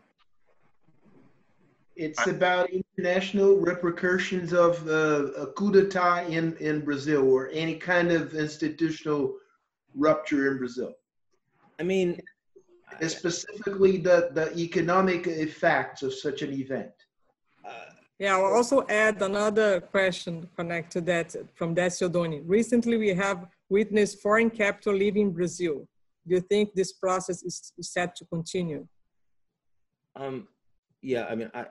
It's about international repercussions of uh, a coup d'etat in, in Brazil or any kind of institutional rupture in Brazil. I mean, specifically the, the economic effects of such an event. Yeah, I'll also add another question connected to that from Décio Doni. Recently, we have witnessed foreign capital leaving Brazil. Do you think this process is set to continue? Um, yeah, I mean, I,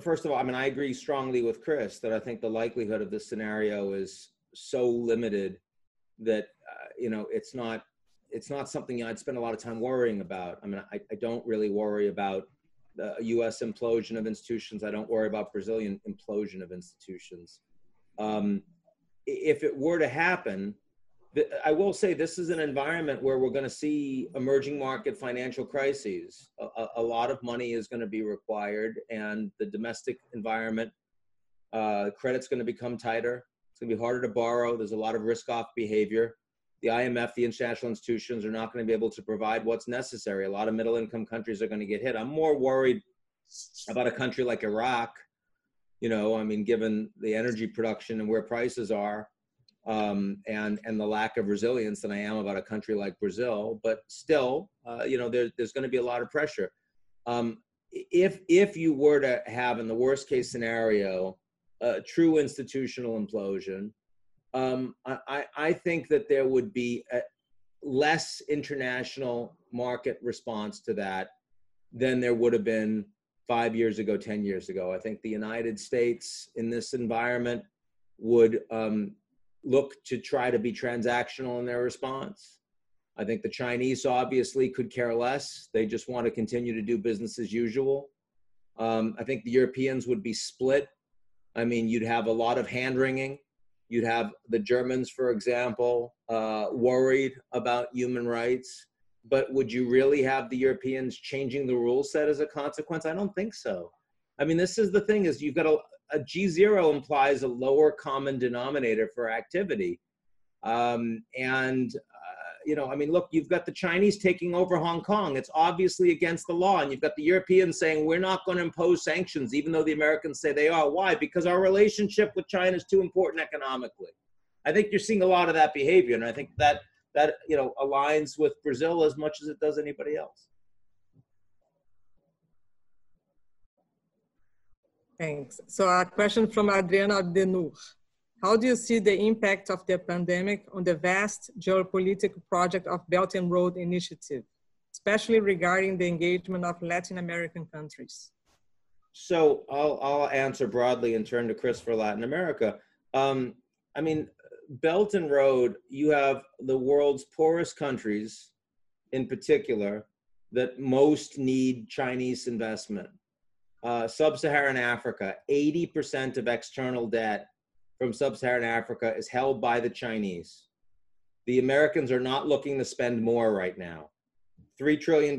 first of all, I mean, I agree strongly with Chris that I think the likelihood of this scenario is so limited that uh, you know it's not it's not something I'd spend a lot of time worrying about. I mean, I, I don't really worry about the U.S. implosion of institutions. I don't worry about Brazilian implosion of institutions. Um, if it were to happen, I will say this is an environment where we're going to see emerging market financial crises. A, a lot of money is going to be required, and the domestic environment, uh, credit's going to become tighter. It's going to be harder to borrow. There's a lot of risk-off behavior the IMF, the international institutions are not going to be able to provide what's necessary. A lot of middle income countries are going to get hit. I'm more worried about a country like Iraq, you know, I mean, given the energy production and where prices are um, and, and the lack of resilience than I am about a country like Brazil. But still, uh, you know, there, there's going to be a lot of pressure. Um, if, if you were to have, in the worst case scenario, a true institutional implosion, um, I, I think that there would be a less international market response to that than there would have been five years ago, 10 years ago. I think the United States in this environment would um, look to try to be transactional in their response. I think the Chinese obviously could care less. They just want to continue to do business as usual. Um, I think the Europeans would be split. I mean, you'd have a lot of hand wringing. You'd have the Germans, for example, uh, worried about human rights. But would you really have the Europeans changing the rule set as a consequence? I don't think so. I mean, this is the thing: is you've got a a G0 implies a lower common denominator for activity. Um, and, uh, you know, I mean, look, you've got the Chinese taking over Hong Kong. It's obviously against the law. And you've got the Europeans saying, we're not going to impose sanctions, even though the Americans say they are. Why? Because our relationship with China is too important economically. I think you're seeing a lot of that behavior. And I think that, that, you know, aligns with Brazil as much as it does anybody else. Thanks. So a question from Adriana Abdenur. How do you see the impact of the pandemic on the vast geopolitical project of Belt and Road Initiative, especially regarding the engagement of Latin American countries? So I'll, I'll answer broadly and turn to Chris for Latin America. Um, I mean, Belt and Road, you have the world's poorest countries in particular that most need Chinese investment uh, sub-Saharan Africa, 80% of external debt from sub-Saharan Africa is held by the Chinese. The Americans are not looking to spend more right now. $3 trillion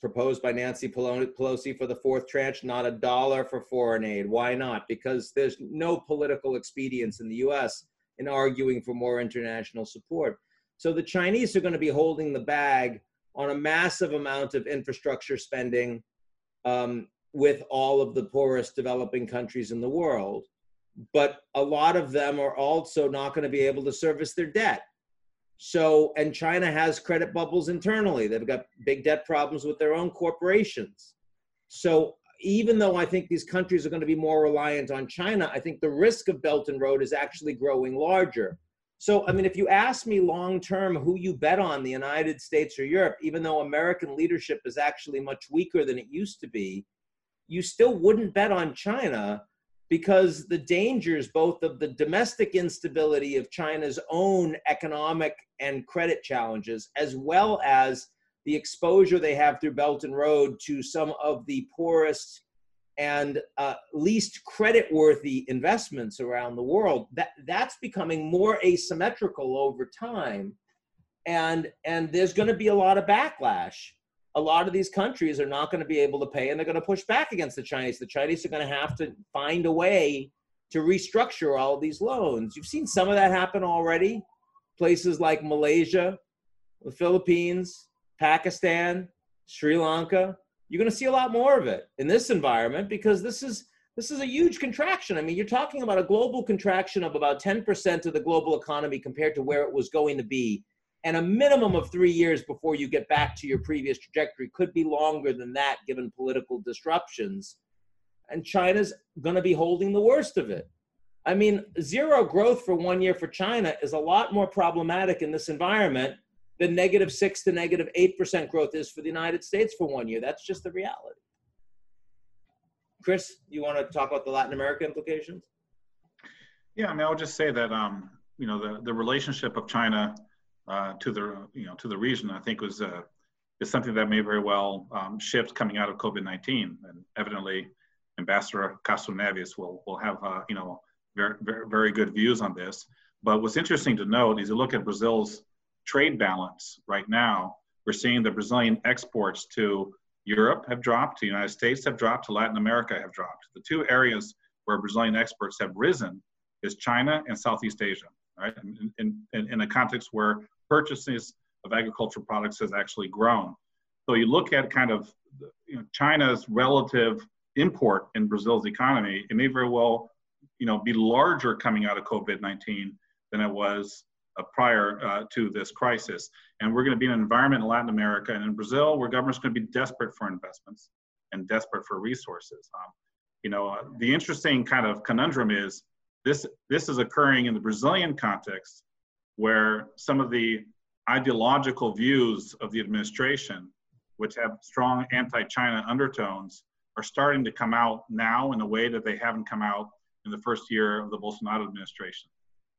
proposed by Nancy Pelosi for the fourth tranche, not a dollar for foreign aid. Why not? Because there's no political expedience in the US in arguing for more international support. So the Chinese are going to be holding the bag on a massive amount of infrastructure spending um, with all of the poorest developing countries in the world. But a lot of them are also not going to be able to service their debt. So, and China has credit bubbles internally. They've got big debt problems with their own corporations. So, even though I think these countries are going to be more reliant on China, I think the risk of Belt and Road is actually growing larger. So, I mean, if you ask me long term who you bet on, the United States or Europe, even though American leadership is actually much weaker than it used to be, you still wouldn't bet on China because the dangers both of the domestic instability of China's own economic and credit challenges, as well as the exposure they have through Belt and Road to some of the poorest and uh, least credit-worthy investments around the world. That that's becoming more asymmetrical over time, and and there's going to be a lot of backlash a lot of these countries are not going to be able to pay and they're going to push back against the Chinese. The Chinese are going to have to find a way to restructure all these loans. You've seen some of that happen already. Places like Malaysia, the Philippines, Pakistan, Sri Lanka. You're going to see a lot more of it in this environment because this is this is a huge contraction. I mean, you're talking about a global contraction of about 10% of the global economy compared to where it was going to be and a minimum of three years before you get back to your previous trajectory could be longer than that given political disruptions. And china's going to be holding the worst of it. I mean zero growth for one year for china is a lot more problematic in this environment than negative six to negative eight percent growth is for the united states for one year. That's just the reality. Chris you want to talk about the latin america implications? Yeah i mean i'll just say that um, you know the, the relationship of china uh, to the you know to the region, I think was uh, is something that may very well um, shift coming out of COVID-19, and evidently, Ambassador Castro Neves will will have uh, you know very, very very good views on this. But what's interesting to note is you look at Brazil's trade balance right now. We're seeing the Brazilian exports to Europe have dropped, to the United States have dropped, to Latin America have dropped. The two areas where Brazilian exports have risen is China and Southeast Asia, right? In, in, in, a context where purchases of agricultural products has actually grown. So you look at kind of you know, China's relative import in Brazil's economy, it may very well you know, be larger coming out of COVID-19 than it was uh, prior uh, to this crisis. And we're going to be in an environment in Latin America and in Brazil where government's going to be desperate for investments and desperate for resources. Um, you know, uh, the interesting kind of conundrum is this this is occurring in the Brazilian context, where some of the ideological views of the administration, which have strong anti-China undertones, are starting to come out now in a way that they haven't come out in the first year of the Bolsonaro administration.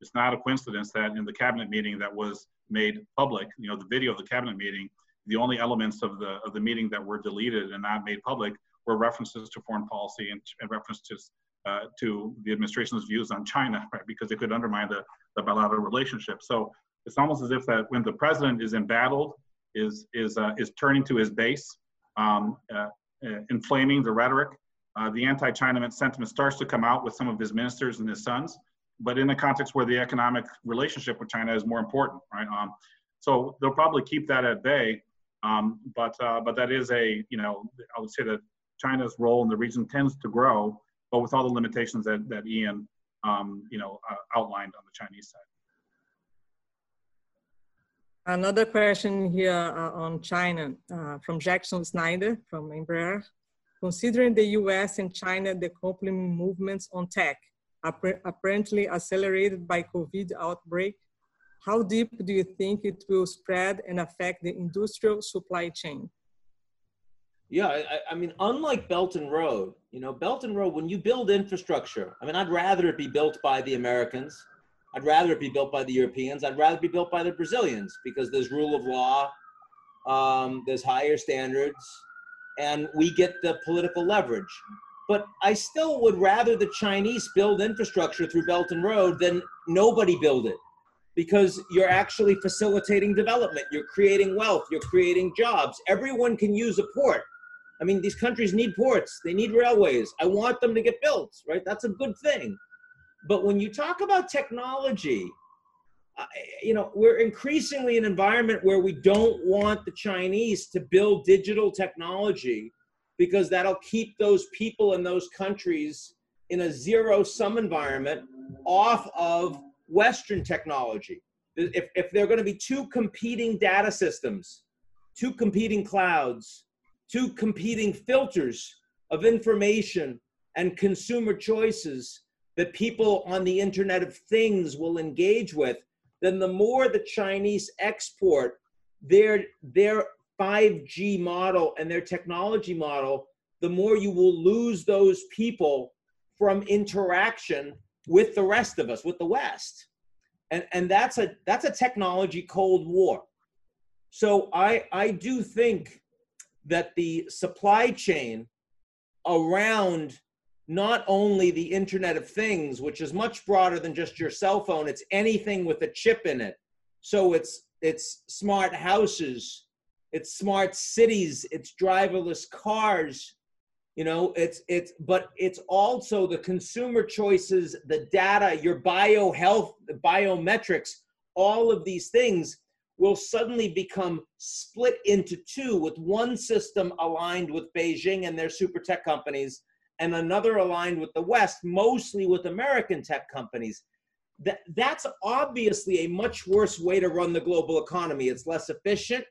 It's not a coincidence that in the cabinet meeting that was made public, you know, the video of the cabinet meeting, the only elements of the of the meeting that were deleted and not made public were references to foreign policy and, and references uh, to the administration's views on China, right? Because it could undermine the, the bilateral relationship. So it's almost as if that when the president is embattled, is is uh, is turning to his base, um, uh, uh inflaming the rhetoric. Uh, the anti-China sentiment starts to come out with some of his ministers and his sons, but in a context where the economic relationship with China is more important, right? Um, so they'll probably keep that at bay. Um, but uh, but that is a you know I would say that China's role in the region tends to grow, but with all the limitations that, that Ian, um, you know, uh, outlined on the Chinese side. Another question here uh, on China uh, from Jackson Snyder from Embraer. Considering the US and China decoupling movements on tech, apparently accelerated by COVID outbreak, how deep do you think it will spread and affect the industrial supply chain? Yeah, I, I, mean, unlike Belt and Road, you know, Belt and Road, when you build infrastructure, I mean, I'd rather it be built by the Americans. I'd rather it be built by the Europeans. I'd rather be built by the Brazilians because there's rule of law, um, there's higher standards, and we get the political leverage. But I still would rather the Chinese build infrastructure through Belt and Road than nobody build it because you're actually facilitating development. You're creating wealth. You're creating jobs. Everyone can use a port. I mean, these countries need ports, they need railways. I want them to get built, right? That's a good thing. But when you talk about technology, you know, we're increasingly an environment where we don't want the Chinese to build digital technology because that'll keep those people in those countries in a zero sum environment off of Western technology. If, if there are going to be two competing data systems, two competing clouds, two competing filters of information and consumer choices that people on the Internet of Things will engage with, then the more the Chinese export their, their 5G model and their technology model, the more you will lose those people from interaction with the rest of us, with the West. And, and that's a that's a technology cold war. So I I do think that the supply chain around not only the Internet of Things, which is much broader than just your cell phone, it's anything with a chip in it. So it's it's smart houses, it's smart cities, it's driverless cars, you know, it's it's but it's also the consumer choices, the data, your bio health, the biometrics, all of these things will suddenly become split into two with one system aligned with Beijing and their super tech companies and another aligned with the West, mostly with American tech companies. That, that's obviously a much worse way to run the global economy. It's less efficient.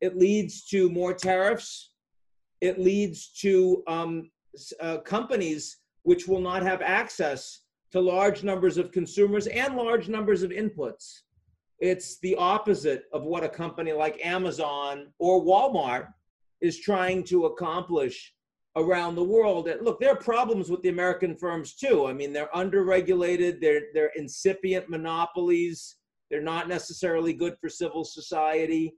It leads to more tariffs. It leads to um, uh, companies which will not have access to large numbers of consumers and large numbers of inputs. It's the opposite of what a company like Amazon or Walmart is trying to accomplish around the world. And look, there are problems with the American firms too. I mean, they're underregulated, they're, they're incipient monopolies, they're not necessarily good for civil society.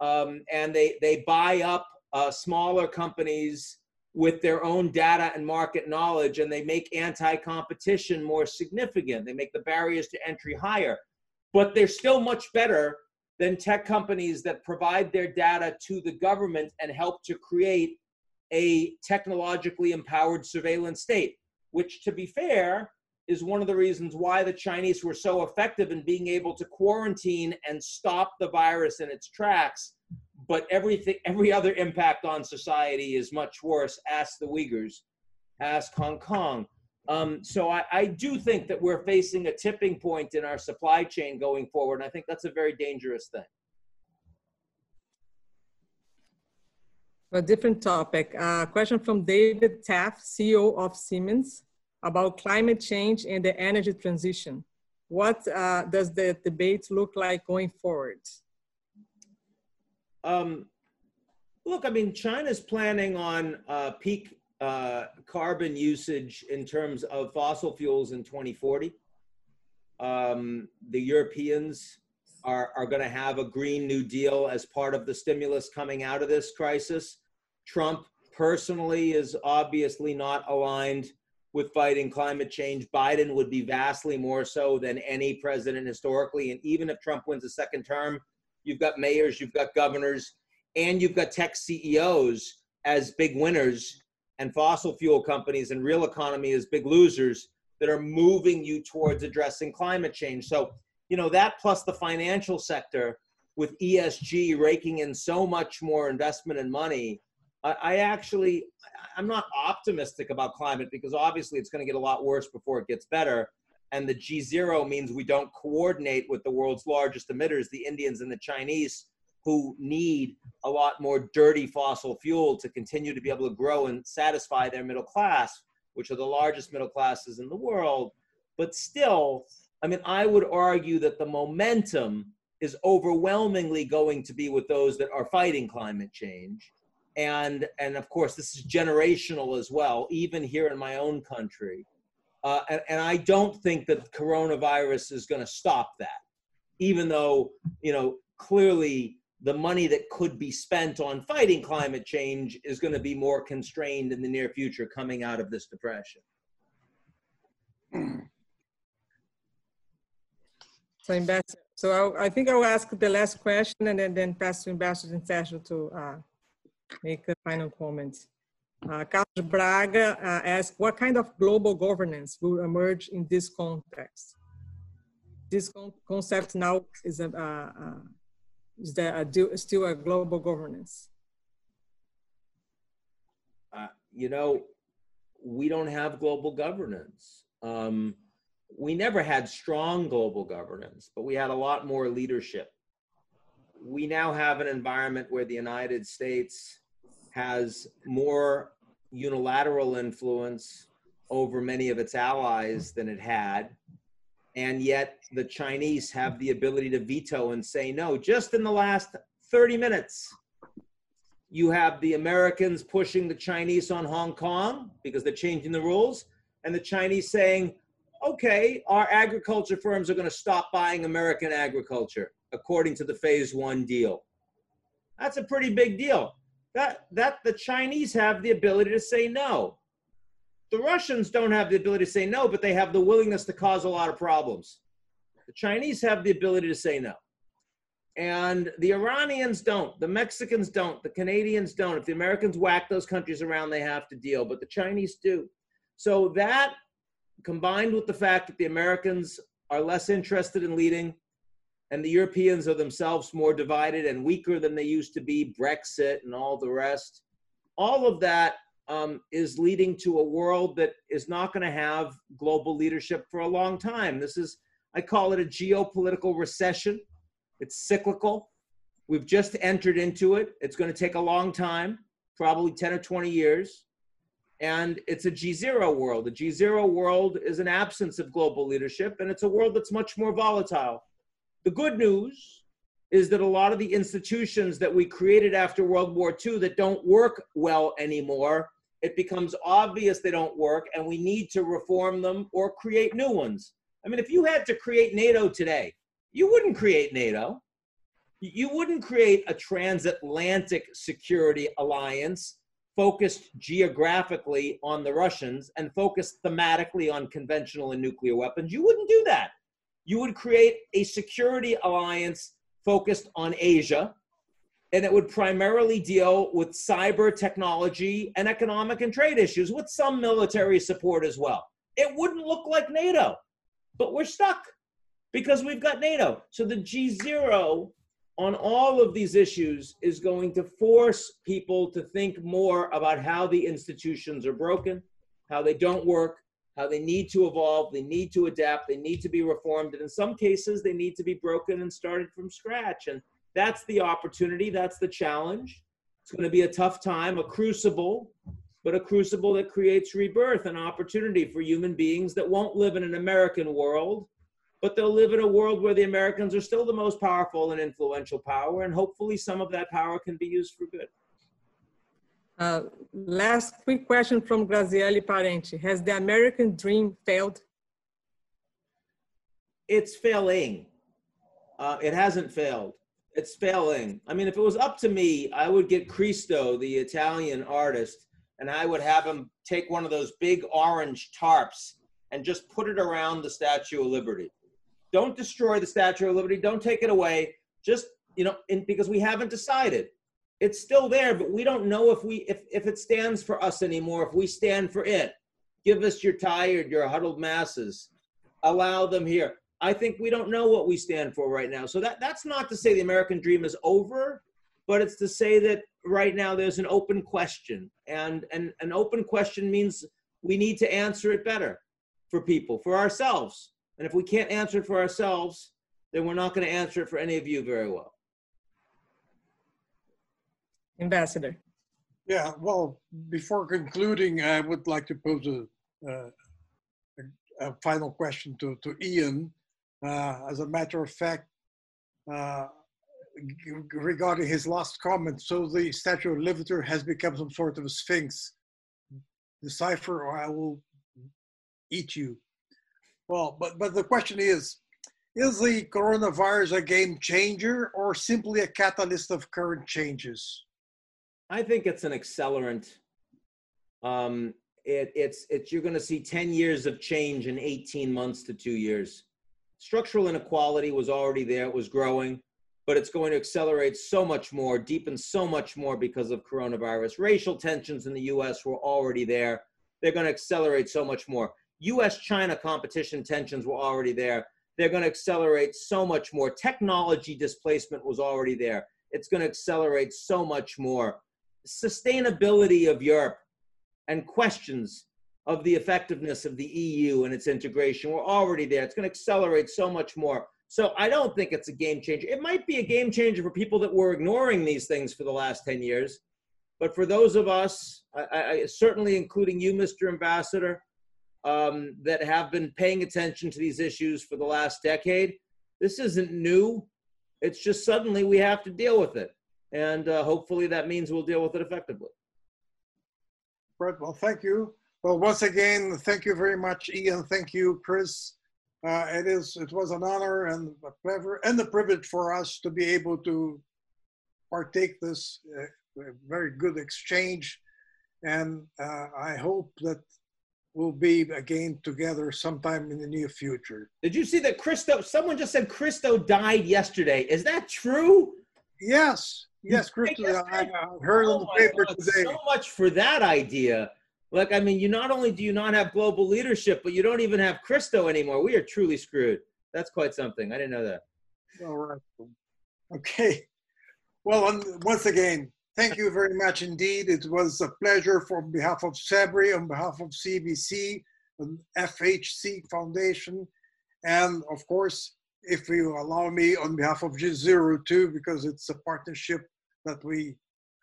Um, and they, they buy up uh, smaller companies with their own data and market knowledge, and they make anti competition more significant. They make the barriers to entry higher but they're still much better than tech companies that provide their data to the government and help to create a technologically empowered surveillance state, which, to be fair, is one of the reasons why the Chinese were so effective in being able to quarantine and stop the virus in its tracks. But everything, every other impact on society is much worse. Ask the Uyghurs, ask Hong Kong. Um, so I, I, do think that we're facing a tipping point in our supply chain going forward. And I think that's a very dangerous thing. A different topic. A question from David Taft, CEO of Siemens, about climate change and the energy transition. What uh, does the debate look like going forward? Um, look, I mean, China's planning on uh, peak uh, carbon usage in terms of fossil fuels in 2040. Um, the Europeans are, are going to have a Green New Deal as part of the stimulus coming out of this crisis. Trump personally is obviously not aligned with fighting climate change. Biden would be vastly more so than any president historically. And even if Trump wins a second term, you've got mayors, you've got governors, and you've got tech CEOs as big winners and fossil fuel companies and real economy as big losers that are moving you towards addressing climate change. So, you know, that plus the financial sector with ESG raking in so much more investment and money I, I actually, I'm not optimistic about climate because obviously it's going to get a lot worse before it gets better. And the G0 means we don't coordinate with the world's largest emitters, the Indians and the Chinese, who need a lot more dirty fossil fuel to continue to be able to grow and satisfy their middle class, which are the largest middle classes in the world. But still, I mean, I would argue that the momentum is overwhelmingly going to be with those that are fighting climate change and and of course this is generational as well even here in my own country uh, and, and i don't think that coronavirus is going to stop that even though you know clearly the money that could be spent on fighting climate change is going to be more constrained in the near future coming out of this depression so ambassador so I, I think i'll ask the last question and then, then pass to ambassador Sérgio to uh, make a final comment. Uh, Carlos Braga uh, asked, what kind of global governance will emerge in this context? This con concept now is, a, uh, uh is there a, do, still a global governance? Uh, you know, we don't have global governance. Um, we never had strong global governance, but we had a lot more leadership. We now have an environment where the United States has more unilateral influence over many of its allies than it had. And yet the Chinese have the ability to veto and say no. Just in the last 30 minutes, you have the Americans pushing the Chinese on Hong Kong because they're changing the rules, and the Chinese saying, okay, our agriculture firms are going to stop buying American agriculture according to the phase one deal. That's a pretty big deal that that the Chinese have the ability to say no. The Russians don't have the ability to say no, but they have the willingness to cause a lot of problems. The Chinese have the ability to say no. And the Iranians don't, the Mexicans don't, the Canadians don't. If the Americans whack those countries around, they have to deal, but the Chinese do. So that combined with the fact that the Americans are less interested in leading, and the Europeans are themselves more divided and weaker than they used to be, Brexit and all the rest. All of that um, is leading to a world that is not going to have global leadership for a long time. This is, I call it a geopolitical recession. It's cyclical. We've just entered into it. It's going to take a long time, probably 10 or 20 years. And it's a G0 world. The G0 world is an absence of global leadership, and it's a world that's much more volatile the good news is that a lot of the institutions that we created after World War II that don't work well anymore, it becomes obvious they don't work and we need to reform them or create new ones. I mean, if you had to create NATO today, you wouldn't create NATO. You wouldn't create a transatlantic security alliance focused geographically on the Russians and focused thematically on conventional and nuclear weapons. You wouldn't do that you would create a security alliance focused on Asia, and it would primarily deal with cyber technology and economic and trade issues with some military support as well. It wouldn't look like NATO, but we're stuck because we've got NATO. So the G0 on all of these issues is going to force people to think more about how the institutions are broken, how they don't work, how they need to evolve, they need to adapt, they need to be reformed, and in some cases, they need to be broken and started from scratch. And that's the opportunity, that's the challenge. It's going to be a tough time, a crucible, but a crucible that creates rebirth and opportunity for human beings that won't live in an American world, but they'll live in a world where the Americans are still the most powerful and influential power, and hopefully some of that power can be used for good. Uh, last quick question from Graziele Parenti. Has the American dream failed? It's failing. Uh, it hasn't failed. It's failing. I mean, if it was up to me, I would get Christo, the Italian artist, and I would have him take one of those big orange tarps and just put it around the Statue of Liberty. Don't destroy the Statue of Liberty. Don't take it away. Just, you know, in, because we haven't decided. It's still there, but we don't know if we if, if it stands for us anymore, if we stand for it. Give us your tired, your huddled masses. Allow them here. I think we don't know what we stand for right now. So that, that's not to say the American dream is over, but it's to say that right now there's an open question. And, and an open question means we need to answer it better for people, for ourselves. And if we can't answer it for ourselves, then we're not going to answer it for any of you very well. Ambassador. Yeah, well, before concluding, I would like to pose a, uh, a, a final question to, to Ian. Uh, as a matter of fact, uh, regarding his last comment, so the Statue of Liberty has become some sort of a sphinx. Decipher or I will eat you. Well, but, but the question is, is the coronavirus a game changer or simply a catalyst of current changes? I think it's an accelerant. Um, it, it's, it's, you're going to see 10 years of change in 18 months to two years structural inequality was already there, it was growing, but it's going to accelerate so much more, deepen so much more because of coronavirus. Racial tensions in the US were already there. They're going to accelerate so much more. US China competition tensions were already there. They're going to accelerate so much more. Technology displacement was already there. It's going to accelerate so much more. Sustainability of Europe and questions of the effectiveness of the EU and its integration. We're already there. It's going to accelerate so much more. So I don't think it's a game changer. It might be a game changer for people that were ignoring these things for the last 10 years. But for those of us, I, I, certainly including you, Mr. Ambassador, um, that have been paying attention to these issues for the last decade, this isn't new. It's just suddenly we have to deal with it. And uh, hopefully that means we'll deal with it effectively. Right. Well, thank you. Well, once again, thank you very much, Ian. Thank you, Chris. Uh, it is it was an honor and a pleasure and a privilege for us to be able to partake this uh, very good exchange, and uh, I hope that we'll be again together sometime in the near future. Did you see that Christo? Someone just said Christo died yesterday. Is that true? Yes, yes, Christo. I, heard oh on the paper God, today. So much for that idea. Look, I mean, you not only do you not have global leadership, but you don't even have Christo anymore. We are truly screwed. That's quite something. I didn't know that. All right. Okay. Well, once again, thank you very much indeed. It was a pleasure for on behalf of CEBRI, on behalf of CBC, and FHC Foundation, and of course, if you allow me, on behalf of G02, because it's a partnership that we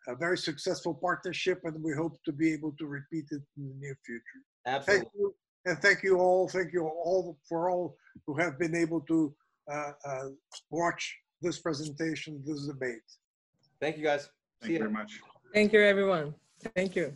a very successful partnership, and we hope to be able to repeat it in the near future. Absolutely. Thank you, and thank you all. Thank you all for all who have been able to uh, uh, watch this presentation, this debate. Thank you, guys. Thank you very much. Thank you, everyone. Thank you.